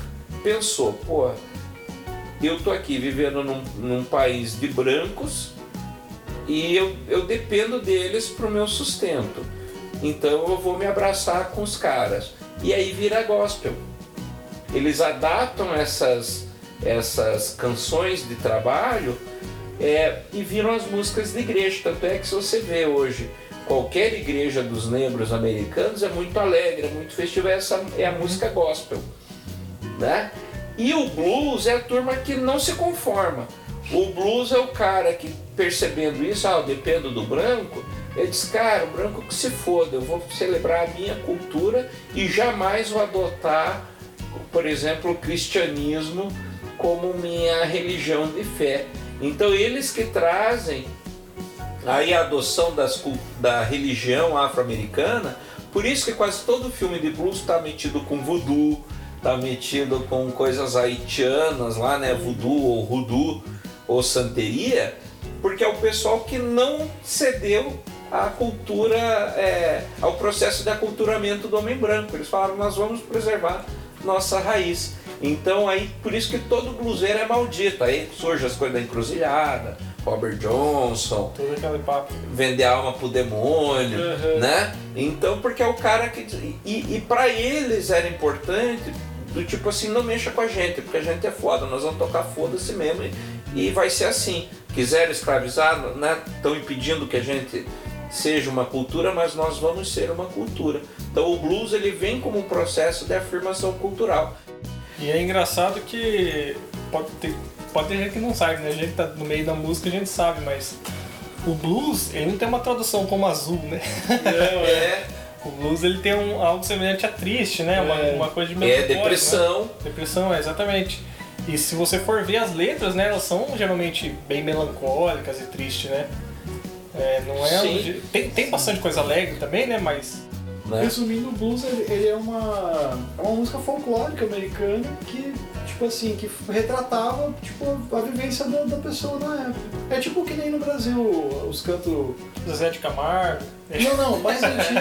Speaker 1: pensou, pô, eu tô aqui vivendo num, num país de brancos e eu, eu dependo deles para o meu sustento. Então eu vou me abraçar com os caras. E aí vira gospel. Eles adaptam essas, essas canções de trabalho é, e viram as músicas de igreja. Tanto é que se você vê hoje qualquer igreja dos negros americanos é muito alegre, é muito festiva, essa é a música gospel. Né? E o blues é a turma que não se conforma. O blues é o cara que, percebendo isso, ah, eu dependo do branco, ele diz, cara, o branco que se foda, eu vou celebrar a minha cultura e jamais vou adotar, por exemplo, o cristianismo como minha religião de fé. Então eles que trazem aí a adoção das, da religião afro-americana, por isso que quase todo filme de blues está metido com voodoo, está metido com coisas haitianas lá, né, voodoo ou hoodoo ou santeria, porque é o pessoal que não cedeu à cultura, é, ao processo de aculturamento do homem branco. Eles falaram, nós vamos preservar nossa raiz. Então aí, por isso que todo bluseiro é maldito. Aí surge as coisas da encruzilhada, Robert Johnson,
Speaker 2: todo aquele papo.
Speaker 1: vender a alma pro demônio, uhum. né? Então, porque é o cara que. E, e para eles era importante, do tipo assim, não mexa com a gente, porque a gente é foda, nós vamos tocar foda-se mesmo e, e vai ser assim. Quiseram escravizar, né? Estão impedindo que a gente seja uma cultura, mas nós vamos ser uma cultura. Então o blues ele vem como um processo de afirmação cultural.
Speaker 2: E é engraçado que pode ter, pode ter gente que não sabe, né? A gente tá no meio da música, a gente sabe, mas o blues, ele não tem uma tradução como azul, né?
Speaker 1: Não, é.
Speaker 2: O blues ele tem um, algo semelhante a triste, né? Uma,
Speaker 1: é.
Speaker 2: uma coisa de
Speaker 1: É depressão.
Speaker 2: Né? Depressão, é, exatamente. E se você for ver as letras, né, elas são geralmente bem melancólicas e tristes, né? É, não é
Speaker 1: Sim.
Speaker 2: tem, tem bastante coisa alegre também, né? Mas.
Speaker 3: Né? Resumindo, o blues ele, é, uma, é uma música folclórica americana que, tipo assim, que retratava tipo, a vivência da, da pessoa na época. É tipo que nem no Brasil os cantos.
Speaker 2: Zé de Camargo.
Speaker 3: Não, não, mais antigo.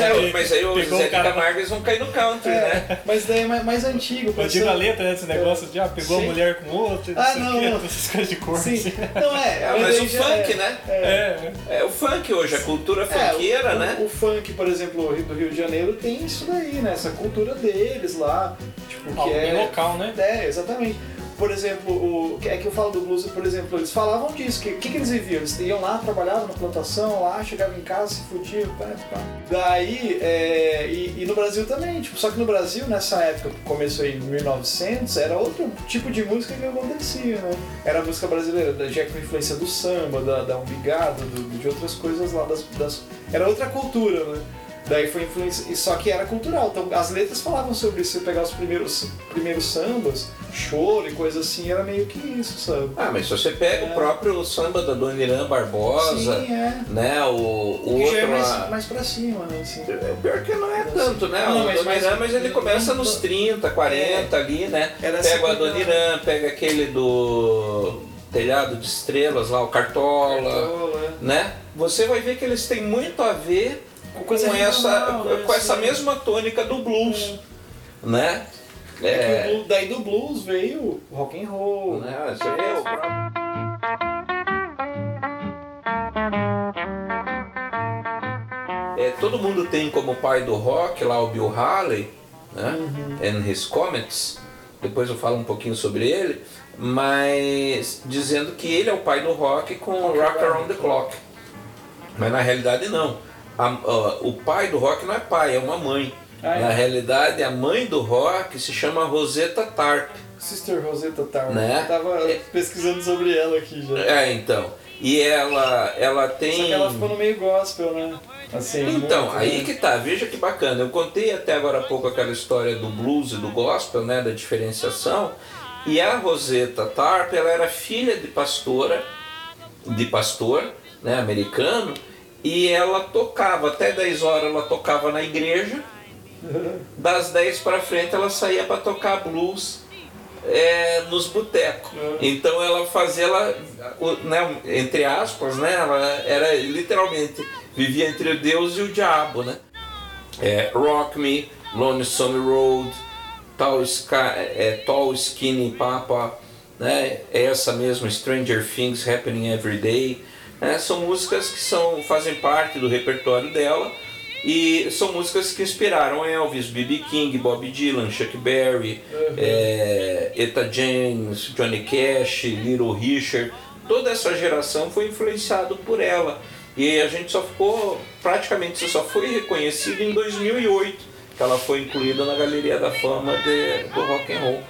Speaker 1: é, mas aí o Zé de Camargo eles vão cair no country, é, né?
Speaker 3: Mas daí é mais, mais antigo.
Speaker 2: Eu digo a letra, né? Esse negócio de ah, pegou Sim. a mulher com outro,
Speaker 3: ah, não, não.
Speaker 2: essas coisas de cor.
Speaker 3: Sim.
Speaker 2: Assim.
Speaker 3: Não, é.
Speaker 1: é mas o funk,
Speaker 3: é,
Speaker 1: né?
Speaker 2: É.
Speaker 1: é. o funk hoje, a cultura funkeira,
Speaker 3: o,
Speaker 1: né?
Speaker 3: O, o, funk, por exemplo, do Rio de Janeiro tem isso daí, né? Essa cultura deles lá. Tipo, que
Speaker 2: é.
Speaker 3: local,
Speaker 2: né?
Speaker 3: É, exatamente por exemplo, o, é que eu falo do blues, por exemplo, eles falavam disso, que que, que, eles viviam? Eles iam lá, trabalhavam na plantação, lá, chegavam em casa, se fudiam, pá, pá. Daí, é, e, e, no Brasil também, tipo, só que no Brasil, nessa época, que começou em 1900, era outro tipo de música que acontecia, né? Era a música brasileira, já com influência do samba, da, da umbigada, de outras coisas lá, das, das, era outra cultura, né? Daí foi influência, só que era cultural. Então as letras falavam sobre isso. Você pegar os primeiros, primeiros sambas, choro e coisa assim, era meio que isso, sabe?
Speaker 1: Ah, mas se você pega é. o próprio samba da Dona Irã Barbosa,
Speaker 3: Sim, é.
Speaker 1: né? O, o outro.
Speaker 3: Já é mais, mais pra cima, né? Assim.
Speaker 1: É, pior que não é tanto, né? Não, o mas, Dona Irã, mas ele começa não, nos 30, 40 é. ali, né? Era pega a Dona Irã, pega aquele do telhado de estrelas lá, o Cartola, Cartola é. né? Você vai ver que eles têm muito a ver com, essa, com essa mesma tônica do blues, é. né?
Speaker 3: É, é daí do blues veio o rock and roll.
Speaker 1: Né? Você vê o É, todo mundo tem como pai do rock lá o Bill Haley, né? Uhum. And His Comets. Depois eu falo um pouquinho sobre ele, mas dizendo que ele é o pai do rock com Rock, rock Around the Clock. Mas na realidade não a, a, o pai do rock não é pai, é uma mãe. Ah, é? Na realidade, a mãe do rock se chama Rosetta Tarp.
Speaker 3: Sister Rosetta Tarp.
Speaker 1: Né?
Speaker 3: Eu tava é. pesquisando sobre ela aqui já.
Speaker 1: É, então. E ela, ela tem. Só
Speaker 3: que ela ficou no meio gospel, né?
Speaker 1: Assim, então, muito, aí né? que tá, veja que bacana. Eu contei até agora há pouco aquela história do blues e do gospel, né? Da diferenciação. E a Rosetta Tarp, ela era filha de pastora, de pastor, né, americano, e ela tocava, até 10 horas ela tocava na igreja, Das 10 para frente ela saía para tocar blues é, nos botecos.
Speaker 3: Uhum.
Speaker 1: Então ela fazia, ela, né, entre aspas, né, ela era literalmente vivia entre o Deus e o diabo, né? É, Rock Me, Lonesome Road, Tall, Sky, é, Tall Skinny Papa, né? essa mesmo Stranger Things Happening Every Day. Né? São músicas que são, fazem parte do repertório dela e são músicas que inspiraram Elvis, B.B. King, Bob Dylan, Chuck Berry, é, Etta James, Johnny Cash, Little Richard. Toda essa geração foi influenciado por ela. E a gente só ficou, praticamente só foi reconhecido em 2008, que ela foi incluída na Galeria da Fama de- do Rock and Roll.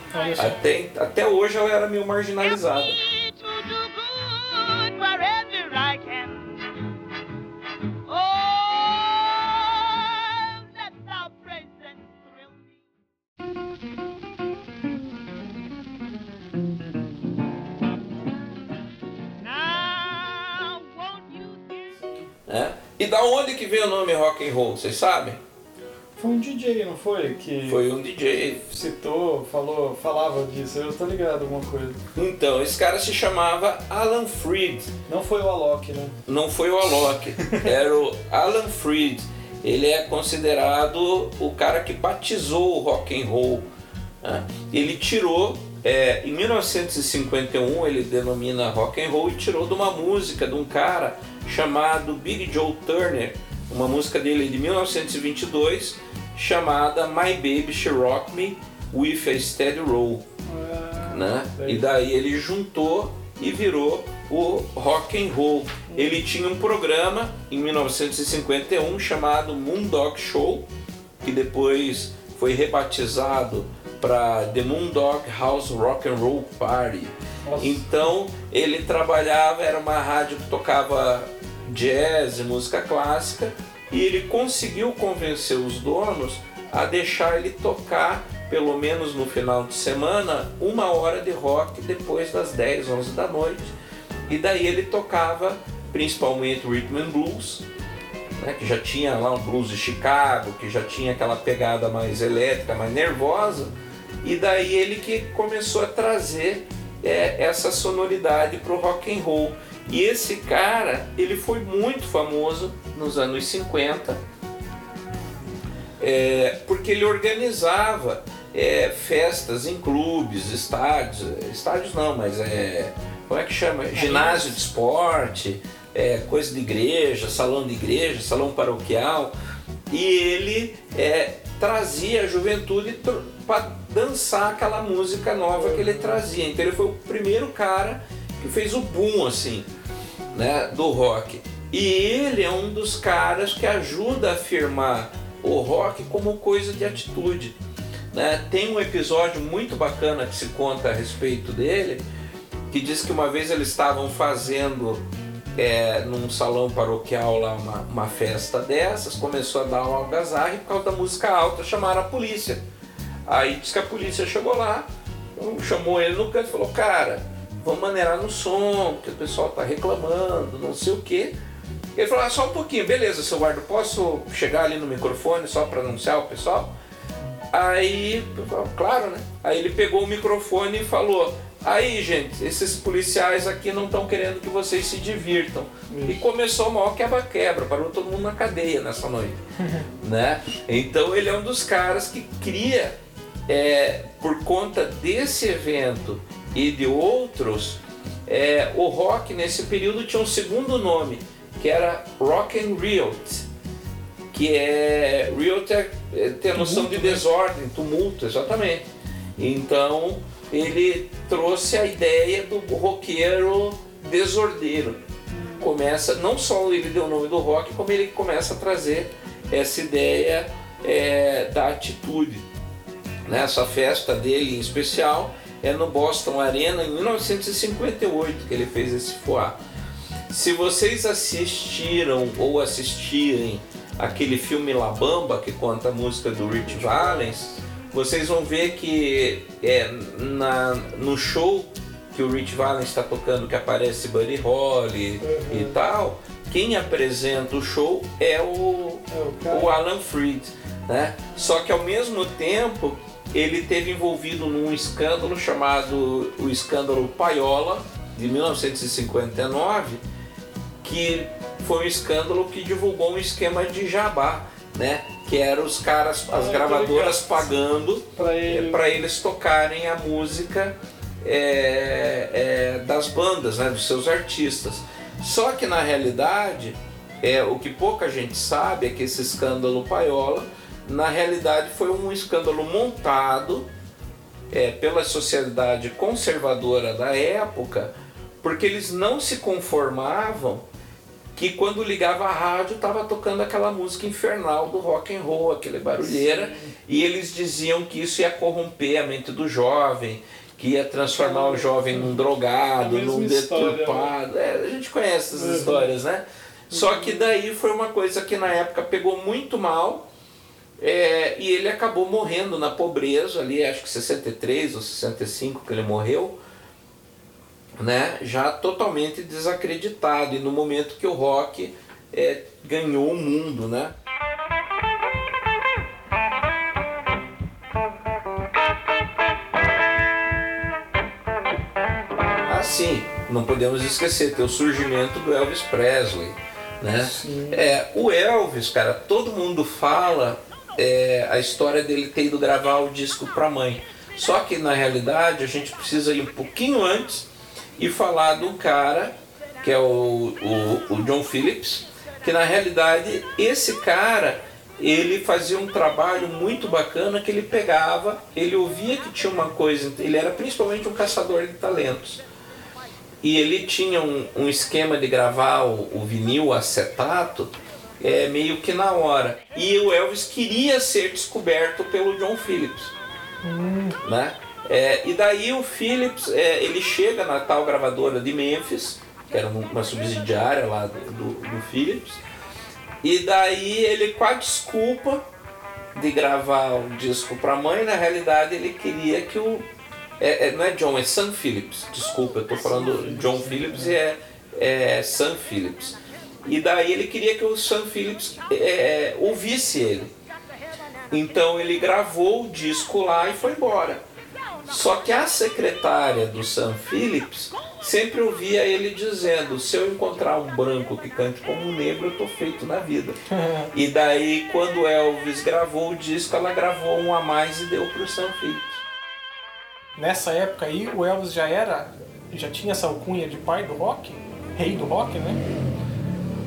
Speaker 1: Até, até hoje ela era meio marginalizada. Da onde que veio o nome Rock and Roll, vocês sabem?
Speaker 3: Foi um DJ, não foi? Que
Speaker 1: Foi um DJ.
Speaker 3: citou, falou, falava disso. Eu tô ligado alguma coisa.
Speaker 1: Então, esse cara se chamava Alan Freed.
Speaker 3: Não foi o Alok, né?
Speaker 1: não foi o Alok, era o Alan Freed. Ele é considerado o cara que batizou o rock and roll. né? Ele tirou, é, em 1951 ele denomina rock and roll e tirou de uma música de um cara chamado Big Joe Turner, uma música dele de 1922 chamada My Baby She Rock Me with a Steady Roll
Speaker 3: Ah,
Speaker 1: né? E daí ele juntou e virou o rock and roll. Ele tinha um programa em 1951 chamado Moondog Show, que depois foi rebatizado para The Moondog House Rock and Roll Party.
Speaker 3: Nossa.
Speaker 1: Então ele trabalhava, era uma rádio que tocava jazz e música clássica, e ele conseguiu convencer os donos a deixar ele tocar, pelo menos no final de semana, uma hora de rock depois das 10, 11 da noite. E daí ele tocava principalmente rhythm and blues, né, que já tinha lá um blues de Chicago, que já tinha aquela pegada mais elétrica, mais nervosa, e daí ele que começou a trazer é, essa sonoridade pro rock and roll. E esse cara, ele foi muito famoso nos anos 50, é, porque ele organizava é, festas em clubes, estádios, estádios não, mas é, como é que chama? Ginásio de esporte, é, coisa de igreja, salão de igreja, salão paroquial, e ele é, trazia a juventude para dançar aquela música nova que ele trazia. Então ele foi o primeiro cara que fez o boom assim, né, do rock. E ele é um dos caras que ajuda a afirmar o rock como coisa de atitude. Né? Tem um episódio muito bacana que se conta a respeito dele, que diz que uma vez eles estavam fazendo é, num salão paroquial lá uma, uma festa dessas, começou a dar um e por causa da música alta chamaram a polícia. Aí diz que a polícia chegou lá, chamou ele no canto e falou, cara, vamos maneirar no som, que o pessoal tá reclamando, não sei o quê. Ele falou, ah, só um pouquinho, beleza, seu guarda, posso chegar ali no microfone só para anunciar o pessoal? Aí, falei, claro, né? Aí ele pegou o microfone e falou, aí gente, esses policiais aqui não estão querendo que vocês se divirtam. E começou o maior quebra-quebra, parou todo mundo na cadeia nessa noite. né? Então ele é um dos caras que cria, é, por conta desse evento e de outros, é, o rock nesse período tinha um segundo nome, que era Rock and Riot, que é Riot é, é, tem a noção de desordem, tumulto, exatamente. Então ele trouxe a ideia do roqueiro desordeiro. Começa, não só ele deu o nome do rock, como ele começa a trazer essa ideia é, da atitude. Nessa festa dele em especial é no Boston Arena em 1958 que ele fez esse foar. Se vocês assistiram ou assistirem aquele filme La Bamba que conta a música do Rich Valens, vocês vão ver que é, na, no show que o Rich Valens está tocando, que aparece Buddy Holly
Speaker 3: Uhum.
Speaker 1: e tal, quem apresenta o show é o,
Speaker 3: É o
Speaker 1: o Alan Freed. né? Só que ao mesmo tempo ele teve envolvido num escândalo chamado o escândalo Paiola de 1959, que foi um escândalo que divulgou um esquema de jabá, né? Que era os caras, as
Speaker 3: Ah,
Speaker 1: gravadoras pagando
Speaker 3: Pra ele.
Speaker 1: para eles tocarem a música é, é, das bandas, né, dos seus artistas. Só que na realidade, é, o que pouca gente sabe é que esse escândalo Paiola, na realidade, foi um escândalo montado é, pela sociedade conservadora da época, porque eles não se conformavam que quando ligava a rádio estava tocando aquela música infernal do rock and roll, aquele barulheira, e eles diziam que isso ia corromper a mente do jovem, que ia transformar o jovem num drogado,
Speaker 3: mesma
Speaker 1: num
Speaker 3: né?
Speaker 1: deturpado. É, a gente conhece essas
Speaker 3: Uhum.
Speaker 1: histórias, né? Só que daí foi uma coisa que na época pegou muito mal. É, e ele acabou morrendo na pobreza ali, acho que 63 ou 65 que ele morreu, né? Já totalmente desacreditado e no momento que o rock é, ganhou o mundo, né? Assim, não podemos esquecer, tem o surgimento do Elvis Presley, né? É, o Elvis, cara, todo mundo fala é, a história dele ter ido gravar o disco pra mãe. Só que na realidade a gente precisa ir um pouquinho antes e falar do cara que é o, o, o John Phillips, que na realidade esse cara ele fazia um trabalho muito bacana que ele pegava, ele ouvia que tinha uma coisa, ele era principalmente um caçador de talentos. E ele tinha um, um esquema de gravar o, o vinil acetato é, meio que na hora. E o Elvis queria ser descoberto pelo John Phillips. Né? É, e daí o Phillips é, ele chega na tal gravadora de Memphis, que era uma subsidiária lá do, do, do Phillips, e daí ele com a desculpa de gravar o disco para a mãe, na realidade ele queria que o é, é, não é John, é Sam Phillips. Desculpa, eu tô falando John Phillips e é, é Sam Phillips. E daí ele queria que o Sam Phillips é, ouvisse ele. Então ele gravou o disco lá e foi embora. Só que a secretária do Sam Phillips sempre ouvia ele dizendo: se eu encontrar um branco que cante como um negro, eu tô feito na vida. E daí, quando Elvis gravou o disco, ela gravou um a mais e deu pro Sam Phillips.
Speaker 2: Nessa época aí, o Elvis já era, já tinha essa alcunha de pai do rock, rei do rock, né?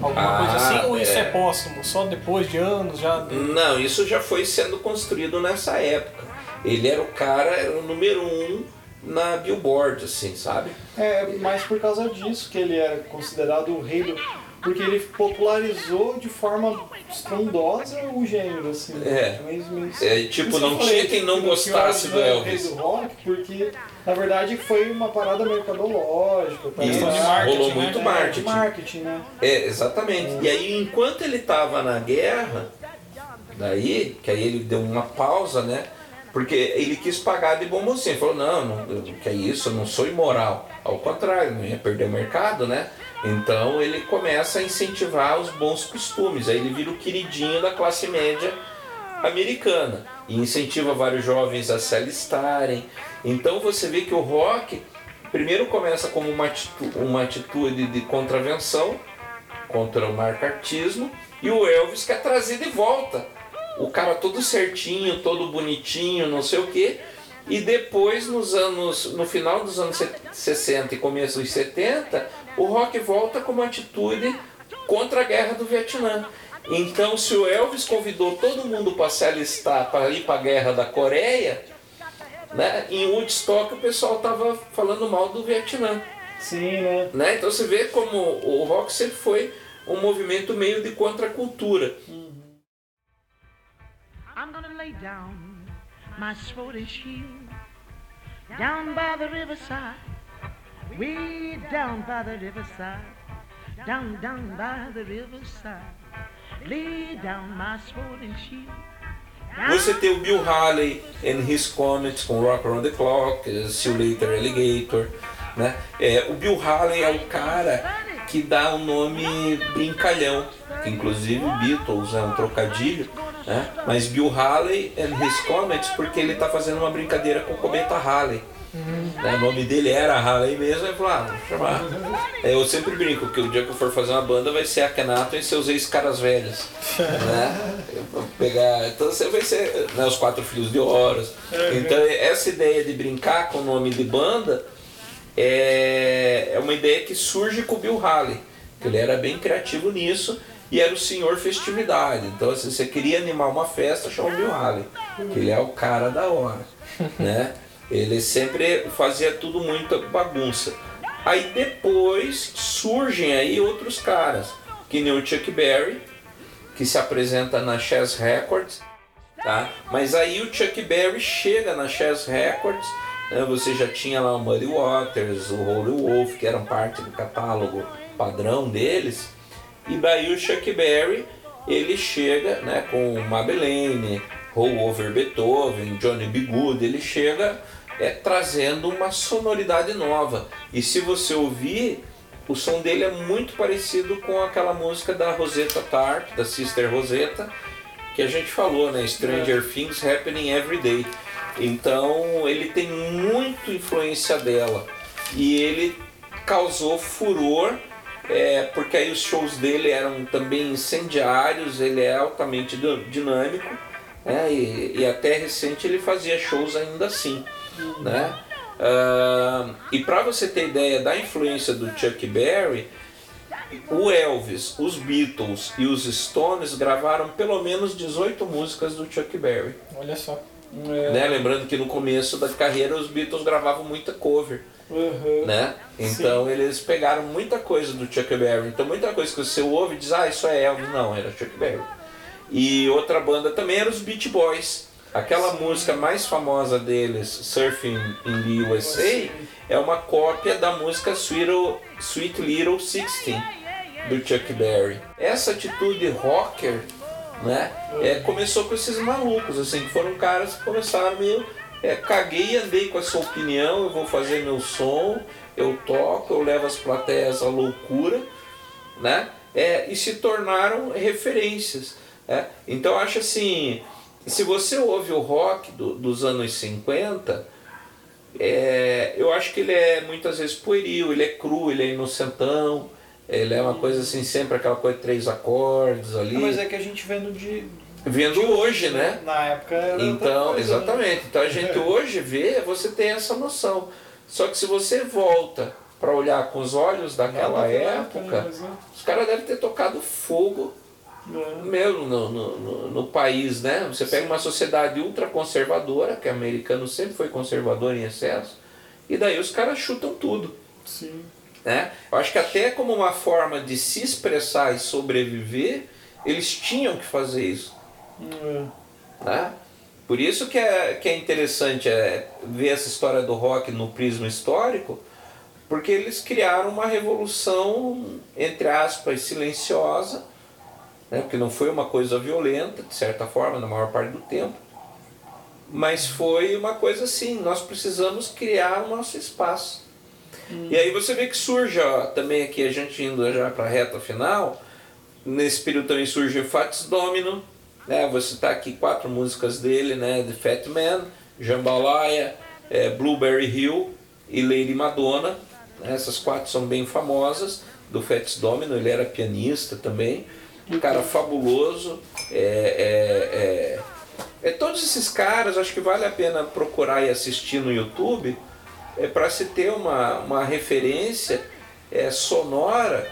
Speaker 2: Alguma
Speaker 1: Ah,
Speaker 2: coisa assim, ou isso
Speaker 1: é.
Speaker 2: é póstumo? Só depois de anos já.
Speaker 1: Não, isso já foi sendo construído nessa época. Ele era o cara, era o número um na Billboard, assim, sabe?
Speaker 3: É, mas por causa disso que ele era considerado o rei do. Porque ele popularizou de forma estrondosa o gênero, assim.
Speaker 1: É.
Speaker 3: Mas, mas-
Speaker 1: É, tipo, não tinha quem não gostasse do
Speaker 3: era o rei
Speaker 1: Elvis.
Speaker 3: do rock, porque na verdade foi uma parada mercadológica.
Speaker 1: Isso,
Speaker 2: de marketing,
Speaker 1: rolou
Speaker 2: né?
Speaker 1: muito
Speaker 3: É,
Speaker 1: marketing.
Speaker 3: marketing, né?
Speaker 1: É, exatamente. E aí, enquanto ele estava na guerra, daí, que aí ele deu uma pausa, né? Porque ele quis pagar de bom mocinho. Ele falou, não, não que é isso, eu não sou imoral. Ao contrário, não ia perder o mercado, né? Então ele começa a incentivar os bons costumes. Aí ele vira o queridinho da classe média americana. E incentiva vários jovens a se alistarem. Então você vê que o rock primeiro começa como uma atitude, uma atitude de contravenção contra o marcartismo e o Elvis quer trazer de volta o cara todo certinho, todo bonitinho, não sei o quê. E depois, nos anos, no final dos anos 60 e começo dos 70, o rock volta com uma atitude contra a guerra do Vietnã. Então, se o Elvis convidou todo mundo para se alistar para ir para a guerra da Coreia, né, em Woodstock o pessoal estava falando mal do Vietnã.
Speaker 3: Sim, né?
Speaker 1: Né? Então você vê como o rock sempre foi um movimento meio de contracultura.
Speaker 4: I'm gonna lay down my sword and shield down by the riverside, way down by the riverside, down, down by the riverside.
Speaker 1: Você tem o Bill Haley and His Comets com Rock Around the Clock, eh, See You Later Alligator. Né? É, o Bill Haley é o cara que dá o nome brincalhão, que inclusive Beatles é um trocadilho, Né? Mas Bill Haley and His Comets porque ele está fazendo uma brincadeira com o cometa Halley. Né? O nome dele era Halley mesmo, ele falou, ah, vou chamar. Eu sempre brinco que o dia que eu for fazer uma banda vai ser a Kenaton e seus ex-caras velhos. né? Eu vou pegar. Então você vai ser né, os quatro filhos de Horus. Então essa ideia de brincar com o nome de banda é, é uma ideia que surge com o Bill Haley. Que ele era bem criativo nisso e era o senhor festividade. Então se você queria animar uma festa, chama o Bill Haley. Que ele é o cara da hora. né? Ele sempre fazia tudo muito bagunça. Aí depois surgem aí outros caras, que nem o Chuck Berry, que se apresenta na Chess Records, tá? Mas aí o Chuck Berry chega na Chess Records, né? você já tinha lá o Muddy Waters, o Holy Wolf, que eram parte do catálogo padrão deles, e daí o Chuck Berry ele chega né, com Maybelline, Roll Over Beethoven, Johnny B. Good, ele chega é, trazendo uma sonoridade nova. E se você ouvir, o som dele é muito parecido com aquela música da Rosetta Tart, da Sister Rosetta, que a gente falou, né? Stranger Things Happening Every Day. Então ele tem muito influência dela. E ele causou furor, é, porque aí os shows dele eram também incendiários, ele é altamente di- dinâmico. Né? E, e até recente ele fazia shows ainda assim. Né? Ah, e para você ter ideia da influência do Chuck Berry, o Elvis, os Beatles e os Stones gravaram pelo menos 18 músicas do Chuck Berry.
Speaker 2: Olha só.
Speaker 3: É.
Speaker 1: Né? Lembrando que no começo da carreira os Beatles gravavam muita cover.
Speaker 3: Uhum.
Speaker 1: Né? Então eles pegaram muita coisa do Chuck Berry. Então muita coisa que você ouve e diz, ah, isso é Elvis. Não, era Chuck Berry. E outra banda também era os Beach Boys. Aquela música mais famosa deles, Surfing in the USA, é uma cópia da música Sweet Little, Sweet Little Sixteen do Chuck Berry. Essa atitude rocker, né, é, começou com esses malucos, assim, que foram caras que começaram meio, é, caguei e andei com essa opinião, eu vou fazer meu som, eu toco, eu levo as plateias à loucura, né, é, e se tornaram referências. Né. Então eu acho assim, se você ouve o rock do- dos anos 50, é, eu acho que ele é muitas vezes pueril, ele é cru, ele é inocentão, ele é uma coisa assim, sempre aquela coisa de três acordes ali.
Speaker 3: Mas é que a gente vendo de.
Speaker 1: Vendo hoje, né?
Speaker 3: Na época era.
Speaker 1: Então,
Speaker 3: coisa,
Speaker 1: exatamente. Então a gente hoje vê, você tem essa noção. Só que se você volta para olhar com os olhos
Speaker 3: Né?
Speaker 1: daquela época,
Speaker 3: mas, né?
Speaker 1: os caras devem ter tocado fogo Mesmo no, no, no, no país, né? Você pega uma sociedade ultraconservadora, que o americano sempre foi conservador em excesso, e daí os caras chutam tudo.
Speaker 3: Sim.
Speaker 1: Né? Eu acho que até como uma forma de se expressar e sobreviver, eles tinham que fazer isso.
Speaker 3: É.
Speaker 1: Né? Por isso que é, que é interessante é, ver essa história do rock no prisma histórico, porque eles criaram uma revolução, entre aspas, silenciosa, né? porque não foi uma coisa violenta, de certa forma, na maior parte do tempo, mas foi uma coisa assim, nós precisamos criar o nosso espaço. E aí você vê que surge, ó, também aqui a gente indo já para a reta final, nesse período também surge Fats Domino, né? Vou citar aqui quatro músicas dele, né? The Fat Man, Jambalaya, é, Blueberry Hill e Lady Madonna. né? Essas quatro são bem famosas. Do Fats Domino, ele era pianista também. Um cara fabuloso. É, é, é, é todos esses caras, acho que vale a pena procurar e assistir no YouTube é para se ter uma, uma referência é, sonora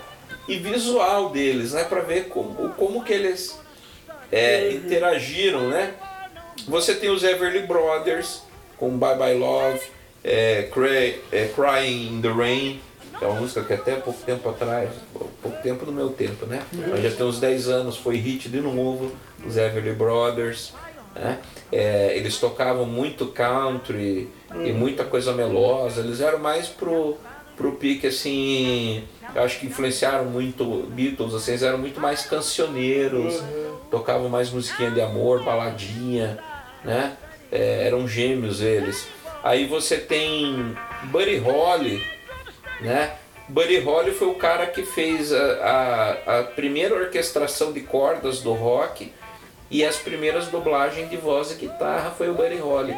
Speaker 1: e visual deles, né? Para ver como, como que eles é, interagiram, né? Você tem os Everly Brothers com Bye Bye Love, é, Cry, é, Crying in the Rain, é uma música que até pouco tempo atrás, pouco tempo no meu tempo, né? Mas já tem uns 10 anos, foi hit de novo, os Everly Brothers. Né? É, eles tocavam muito country e muita coisa melosa, eles eram mais pro, pro pique assim, eu acho que influenciaram muito Beatles, assim, eles eram muito mais cancioneiros, tocavam mais musiquinha de amor, baladinha, né? É, eram gêmeos eles. Aí você tem Buddy Holly, né? Buddy Holly foi o cara que fez a, a, a primeira orquestração de cordas do rock e as primeiras dublagens de voz e guitarra foi o Buddy Holly,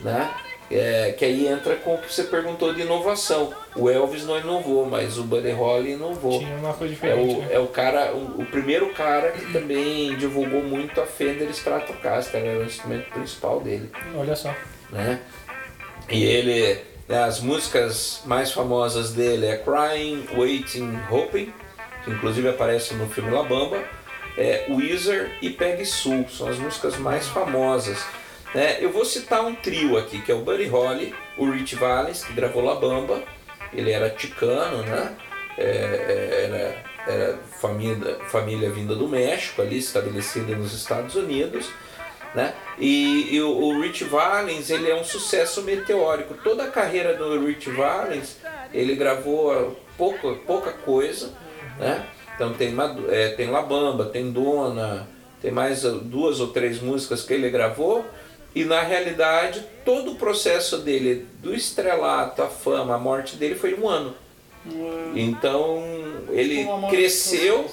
Speaker 1: né? É, que aí entra com o que você perguntou de inovação. O Elvis não inovou, mas o Buddy Holly inovou.
Speaker 2: Tinha uma coisa
Speaker 1: É
Speaker 2: diferente.
Speaker 1: o,
Speaker 2: né?
Speaker 1: é o cara, o, o primeiro cara que também divulgou muito a Fender Stratocaster, era o instrumento principal dele,
Speaker 2: Olha só.
Speaker 1: né? E ele, as músicas mais famosas dele é Crying, Waiting, Hoping, que inclusive aparece no filme La Bamba, é Weezer e Peggy Sue, são as músicas mais famosas. Né? Eu vou citar um trio aqui, que é o Buddy Holly, o Rich Valens, que gravou La Bamba, ele era ticano, né? É, é, era, era família, família vinda do México, ali estabelecida nos Estados Unidos. Né? E, e o, o Rich Valens ele é um sucesso meteórico. Toda a carreira do Rich Valens ele gravou pouca, pouca coisa, né? Então tem, é, tem La Bamba, tem Dona, tem mais duas ou três músicas que ele gravou. E na realidade todo o processo dele, do estrelato, a fama, a morte dele foi um ano. Então ele cresceu,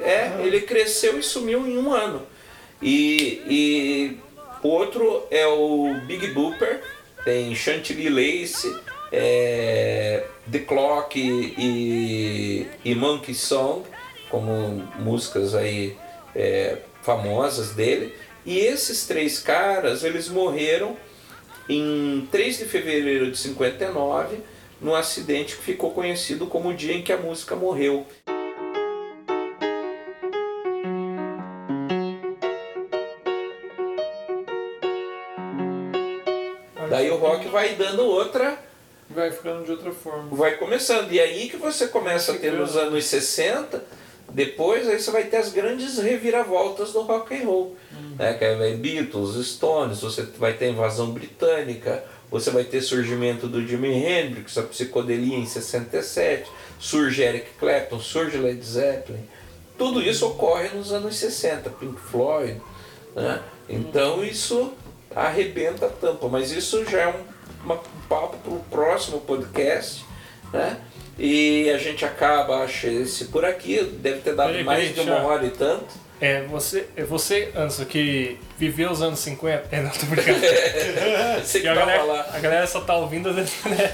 Speaker 1: é, ele cresceu e sumiu em um ano. E, e outro é o Big Booper, tem Chantilly Lace, é, The Clock e, e Monkey Song, como músicas aí é, famosas dele. E esses três caras, eles morreram em 3 de fevereiro de 59, num acidente que ficou conhecido como o dia em que a música morreu. Vai dando outra,
Speaker 3: Vai ficando de outra forma.
Speaker 1: vai começando. E aí que você começa a ter nos anos 60, depois aí você vai ter as grandes reviravoltas do rock and roll. Né? Que é Beatles, Stones, você vai ter a invasão britânica, você vai ter surgimento do Jimi Hendrix, a psicodelia em 67, surge Eric Clapton, surge Led Zeppelin. Tudo isso ocorre nos anos 60, Pink Floyd. Né? Então isso arrebenta a tampa, mas isso já é um, uma- um papo para o próximo podcast. Né? E a gente acaba, acho, esse por aqui, deve ter dado
Speaker 2: Peraí,
Speaker 1: mais
Speaker 2: peraí,
Speaker 1: de uma
Speaker 2: deixa-
Speaker 1: hora e tanto.
Speaker 2: É, você, é você, Anso, que viveu os anos 50. É, não, tô brincando.
Speaker 1: Você que
Speaker 2: a,
Speaker 1: tava
Speaker 2: galera,
Speaker 1: lá.
Speaker 2: a galera só tá ouvindo, né?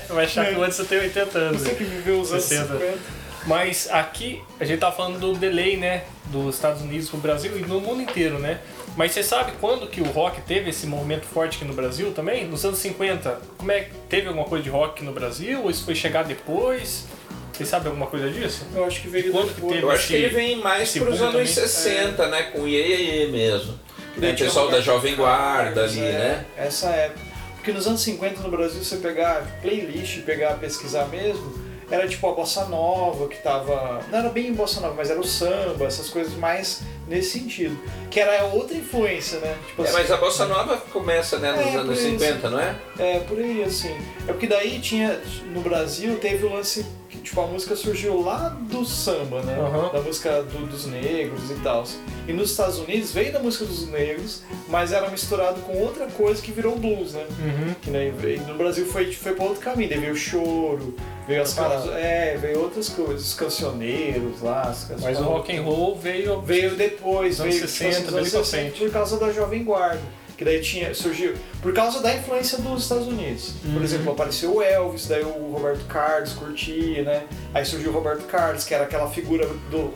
Speaker 2: vai achar que o Anso tem 80 anos.
Speaker 3: Você que viveu os anos
Speaker 2: 60.
Speaker 3: 50.
Speaker 2: Mas aqui a gente tá falando do delay, né? Dos Estados Unidos pro Brasil e no mundo inteiro, né? Mas você sabe quando que o rock teve esse momento forte aqui no Brasil também? Nos anos 50. Como é que teve alguma coisa de rock aqui no Brasil? Ou isso foi chegar depois? Você sabe alguma coisa disso?
Speaker 3: Eu acho que veio
Speaker 2: Quando que
Speaker 3: depois.
Speaker 2: teve?
Speaker 1: Eu acho que
Speaker 2: esse-
Speaker 1: ele vem mais para os anos
Speaker 2: também.
Speaker 1: 60, né? Com o Iê, mesmo. Né? O pessoal da Jovem Guarda ali,
Speaker 3: é,
Speaker 1: né?
Speaker 3: Essa época. Porque nos anos 50 no Brasil, você pegar playlist, pegar, pesquisar mesmo, era tipo a bossa nova que tava. Não era bem bossa nova, mas era o samba, essas coisas mais nesse sentido. Que era outra influência, né? Tipo
Speaker 1: É,
Speaker 3: assim,
Speaker 1: mas a Bossa Nova começa né, nos
Speaker 3: É,
Speaker 1: anos
Speaker 3: por isso.
Speaker 1: 50, não é?
Speaker 3: É, por aí, assim. É porque daí tinha, no Brasil, teve o lance tipo, a música surgiu lá do samba, né?
Speaker 2: Aham.
Speaker 3: Da música do- dos negros e tal. E nos Estados Unidos veio da música dos negros, mas era misturado com outra coisa que virou blues, né?
Speaker 2: Uhum.
Speaker 3: Que veio- no Brasil foi, foi pra outro caminho, daí veio o choro, veio as canções, é, veio outras coisas, os cancioneiros lá, as
Speaker 2: Mas
Speaker 3: canções-
Speaker 2: o rock and roll veio.
Speaker 3: Veio depois, veio
Speaker 2: 60,
Speaker 3: tipo, assim, anos 60,
Speaker 2: frente.
Speaker 3: por causa da Jovem Guarda. Que daí tinha, surgiu. Por causa da influência dos Estados Unidos. Por
Speaker 2: Uhum.
Speaker 3: exemplo, apareceu o Elvis, daí o Roberto Carlos curtia, né? Aí surgiu o Roberto Carlos, que era aquela figura do.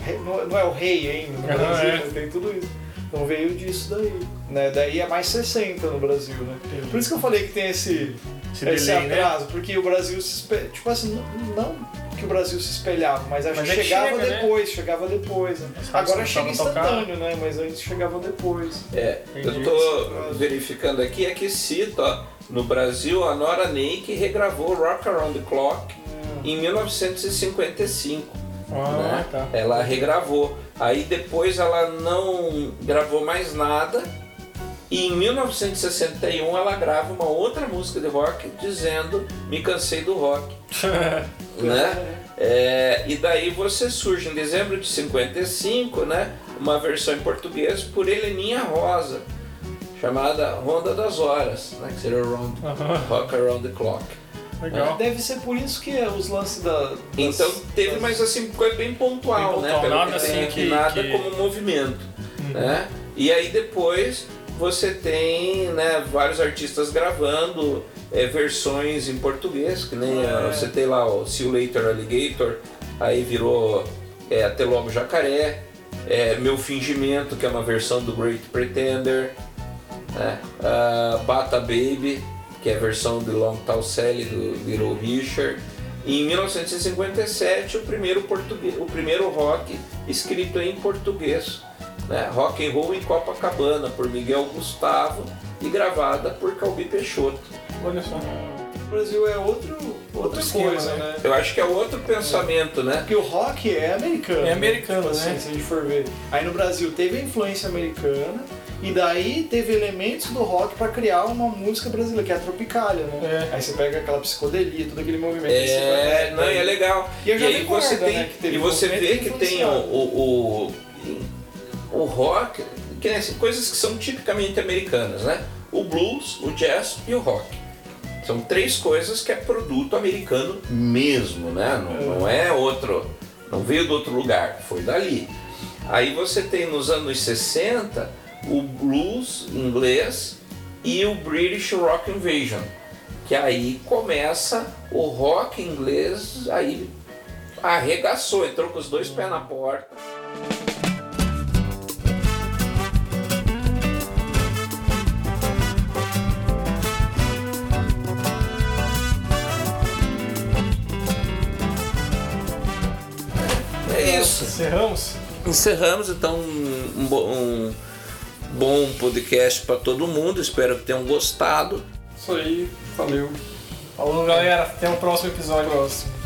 Speaker 3: Não é o rei ainda no Brasil,
Speaker 2: é.
Speaker 3: tem tudo isso. Então veio disso daí. Né? Daí é mais 60 no Brasil, né? Por isso que eu falei que tem esse,
Speaker 2: Esse
Speaker 3: esse
Speaker 2: delay, né?
Speaker 3: atraso, porque o Brasil se espe... Tipo assim, não, que o Brasil se espelhava, mas acho
Speaker 2: Mas
Speaker 3: que
Speaker 2: é que
Speaker 3: chegava
Speaker 2: chega, né?
Speaker 3: depois, chegava depois. Né? Agora chega instantâneo, né? Mas antes chegava depois.
Speaker 1: É, eu
Speaker 2: Entendi.
Speaker 1: tô verificando aqui, é que cita, ó, no Brasil, a Nora Nake regravou Rock Around the Clock em 1955.
Speaker 2: Ah,
Speaker 1: né?
Speaker 2: tá.
Speaker 1: Ela regravou. Aí depois ela não gravou mais nada. E em 1961 ela grava uma outra música de rock dizendo Me cansei do rock. né? É, e daí você surge em dezembro de 55, né? Uma versão em português por Heleninha Rosa, chamada Ronda das Horas, né? Que seria Round. Rock Around the Clock.
Speaker 2: Legal.
Speaker 3: Deve ser por isso que é os lances da. das-
Speaker 1: Então teve,
Speaker 3: das-
Speaker 1: mas assim, coisa bem pontual,
Speaker 2: Bem
Speaker 1: né?
Speaker 2: pontual,
Speaker 1: Pelo
Speaker 2: nada
Speaker 1: que tem
Speaker 2: assim
Speaker 1: aqui,
Speaker 2: que-
Speaker 1: nada
Speaker 2: que-
Speaker 1: como movimento, né? E aí depois você tem né, vários artistas gravando é, versões em português, que nem
Speaker 3: É.
Speaker 1: você tem lá o See You Later Alligator, aí virou é, Até Logo Jacaré, é, Meu Fingimento, que é uma versão do Great Pretender, né? Ah, Bata Baby, que é a versão de Long Tall Sally do Little Richard. E em 1957 o primeiro, português, o primeiro rock escrito em português, né? Rock and Roll em Copacabana por Miguel Gustavo e gravada por Calbi Peixoto.
Speaker 2: Olha só.
Speaker 3: O Brasil é outro, outra
Speaker 2: esquema,
Speaker 3: coisa,
Speaker 2: né?
Speaker 3: né?
Speaker 1: Eu acho que é outro pensamento, né?
Speaker 3: Porque o rock é americano.
Speaker 2: É americano,
Speaker 3: tipo assim,
Speaker 2: né?
Speaker 3: Se a gente for ver. Aí no Brasil teve a influência americana e daí teve elementos do rock pra criar uma música brasileira, que é a Tropicália, né?
Speaker 2: É.
Speaker 3: Aí você pega aquela psicodelia, todo aquele movimento.
Speaker 1: É, não, e é legal.
Speaker 3: E eu já
Speaker 1: aí
Speaker 3: vi
Speaker 1: você tem,
Speaker 3: né, que teve
Speaker 1: e você vê que tem o, o, o, o rock, que é assim, coisas que são tipicamente americanas, né? O blues, o jazz e o rock. São três coisas que é produto americano mesmo, né? Não, não é outro, não veio de outro lugar, foi dali. Aí você tem nos anos 60 o blues inglês e o British Rock Invasion, que aí começa o rock inglês, aí arregaçou, entrou com os dois pés na porta. É isso.
Speaker 2: Encerramos?
Speaker 1: Encerramos então um, um um bom podcast para todo mundo. Espero que tenham gostado.
Speaker 3: Isso aí, valeu.
Speaker 2: Falou, galera. Até o próximo episódio.
Speaker 3: Próximo.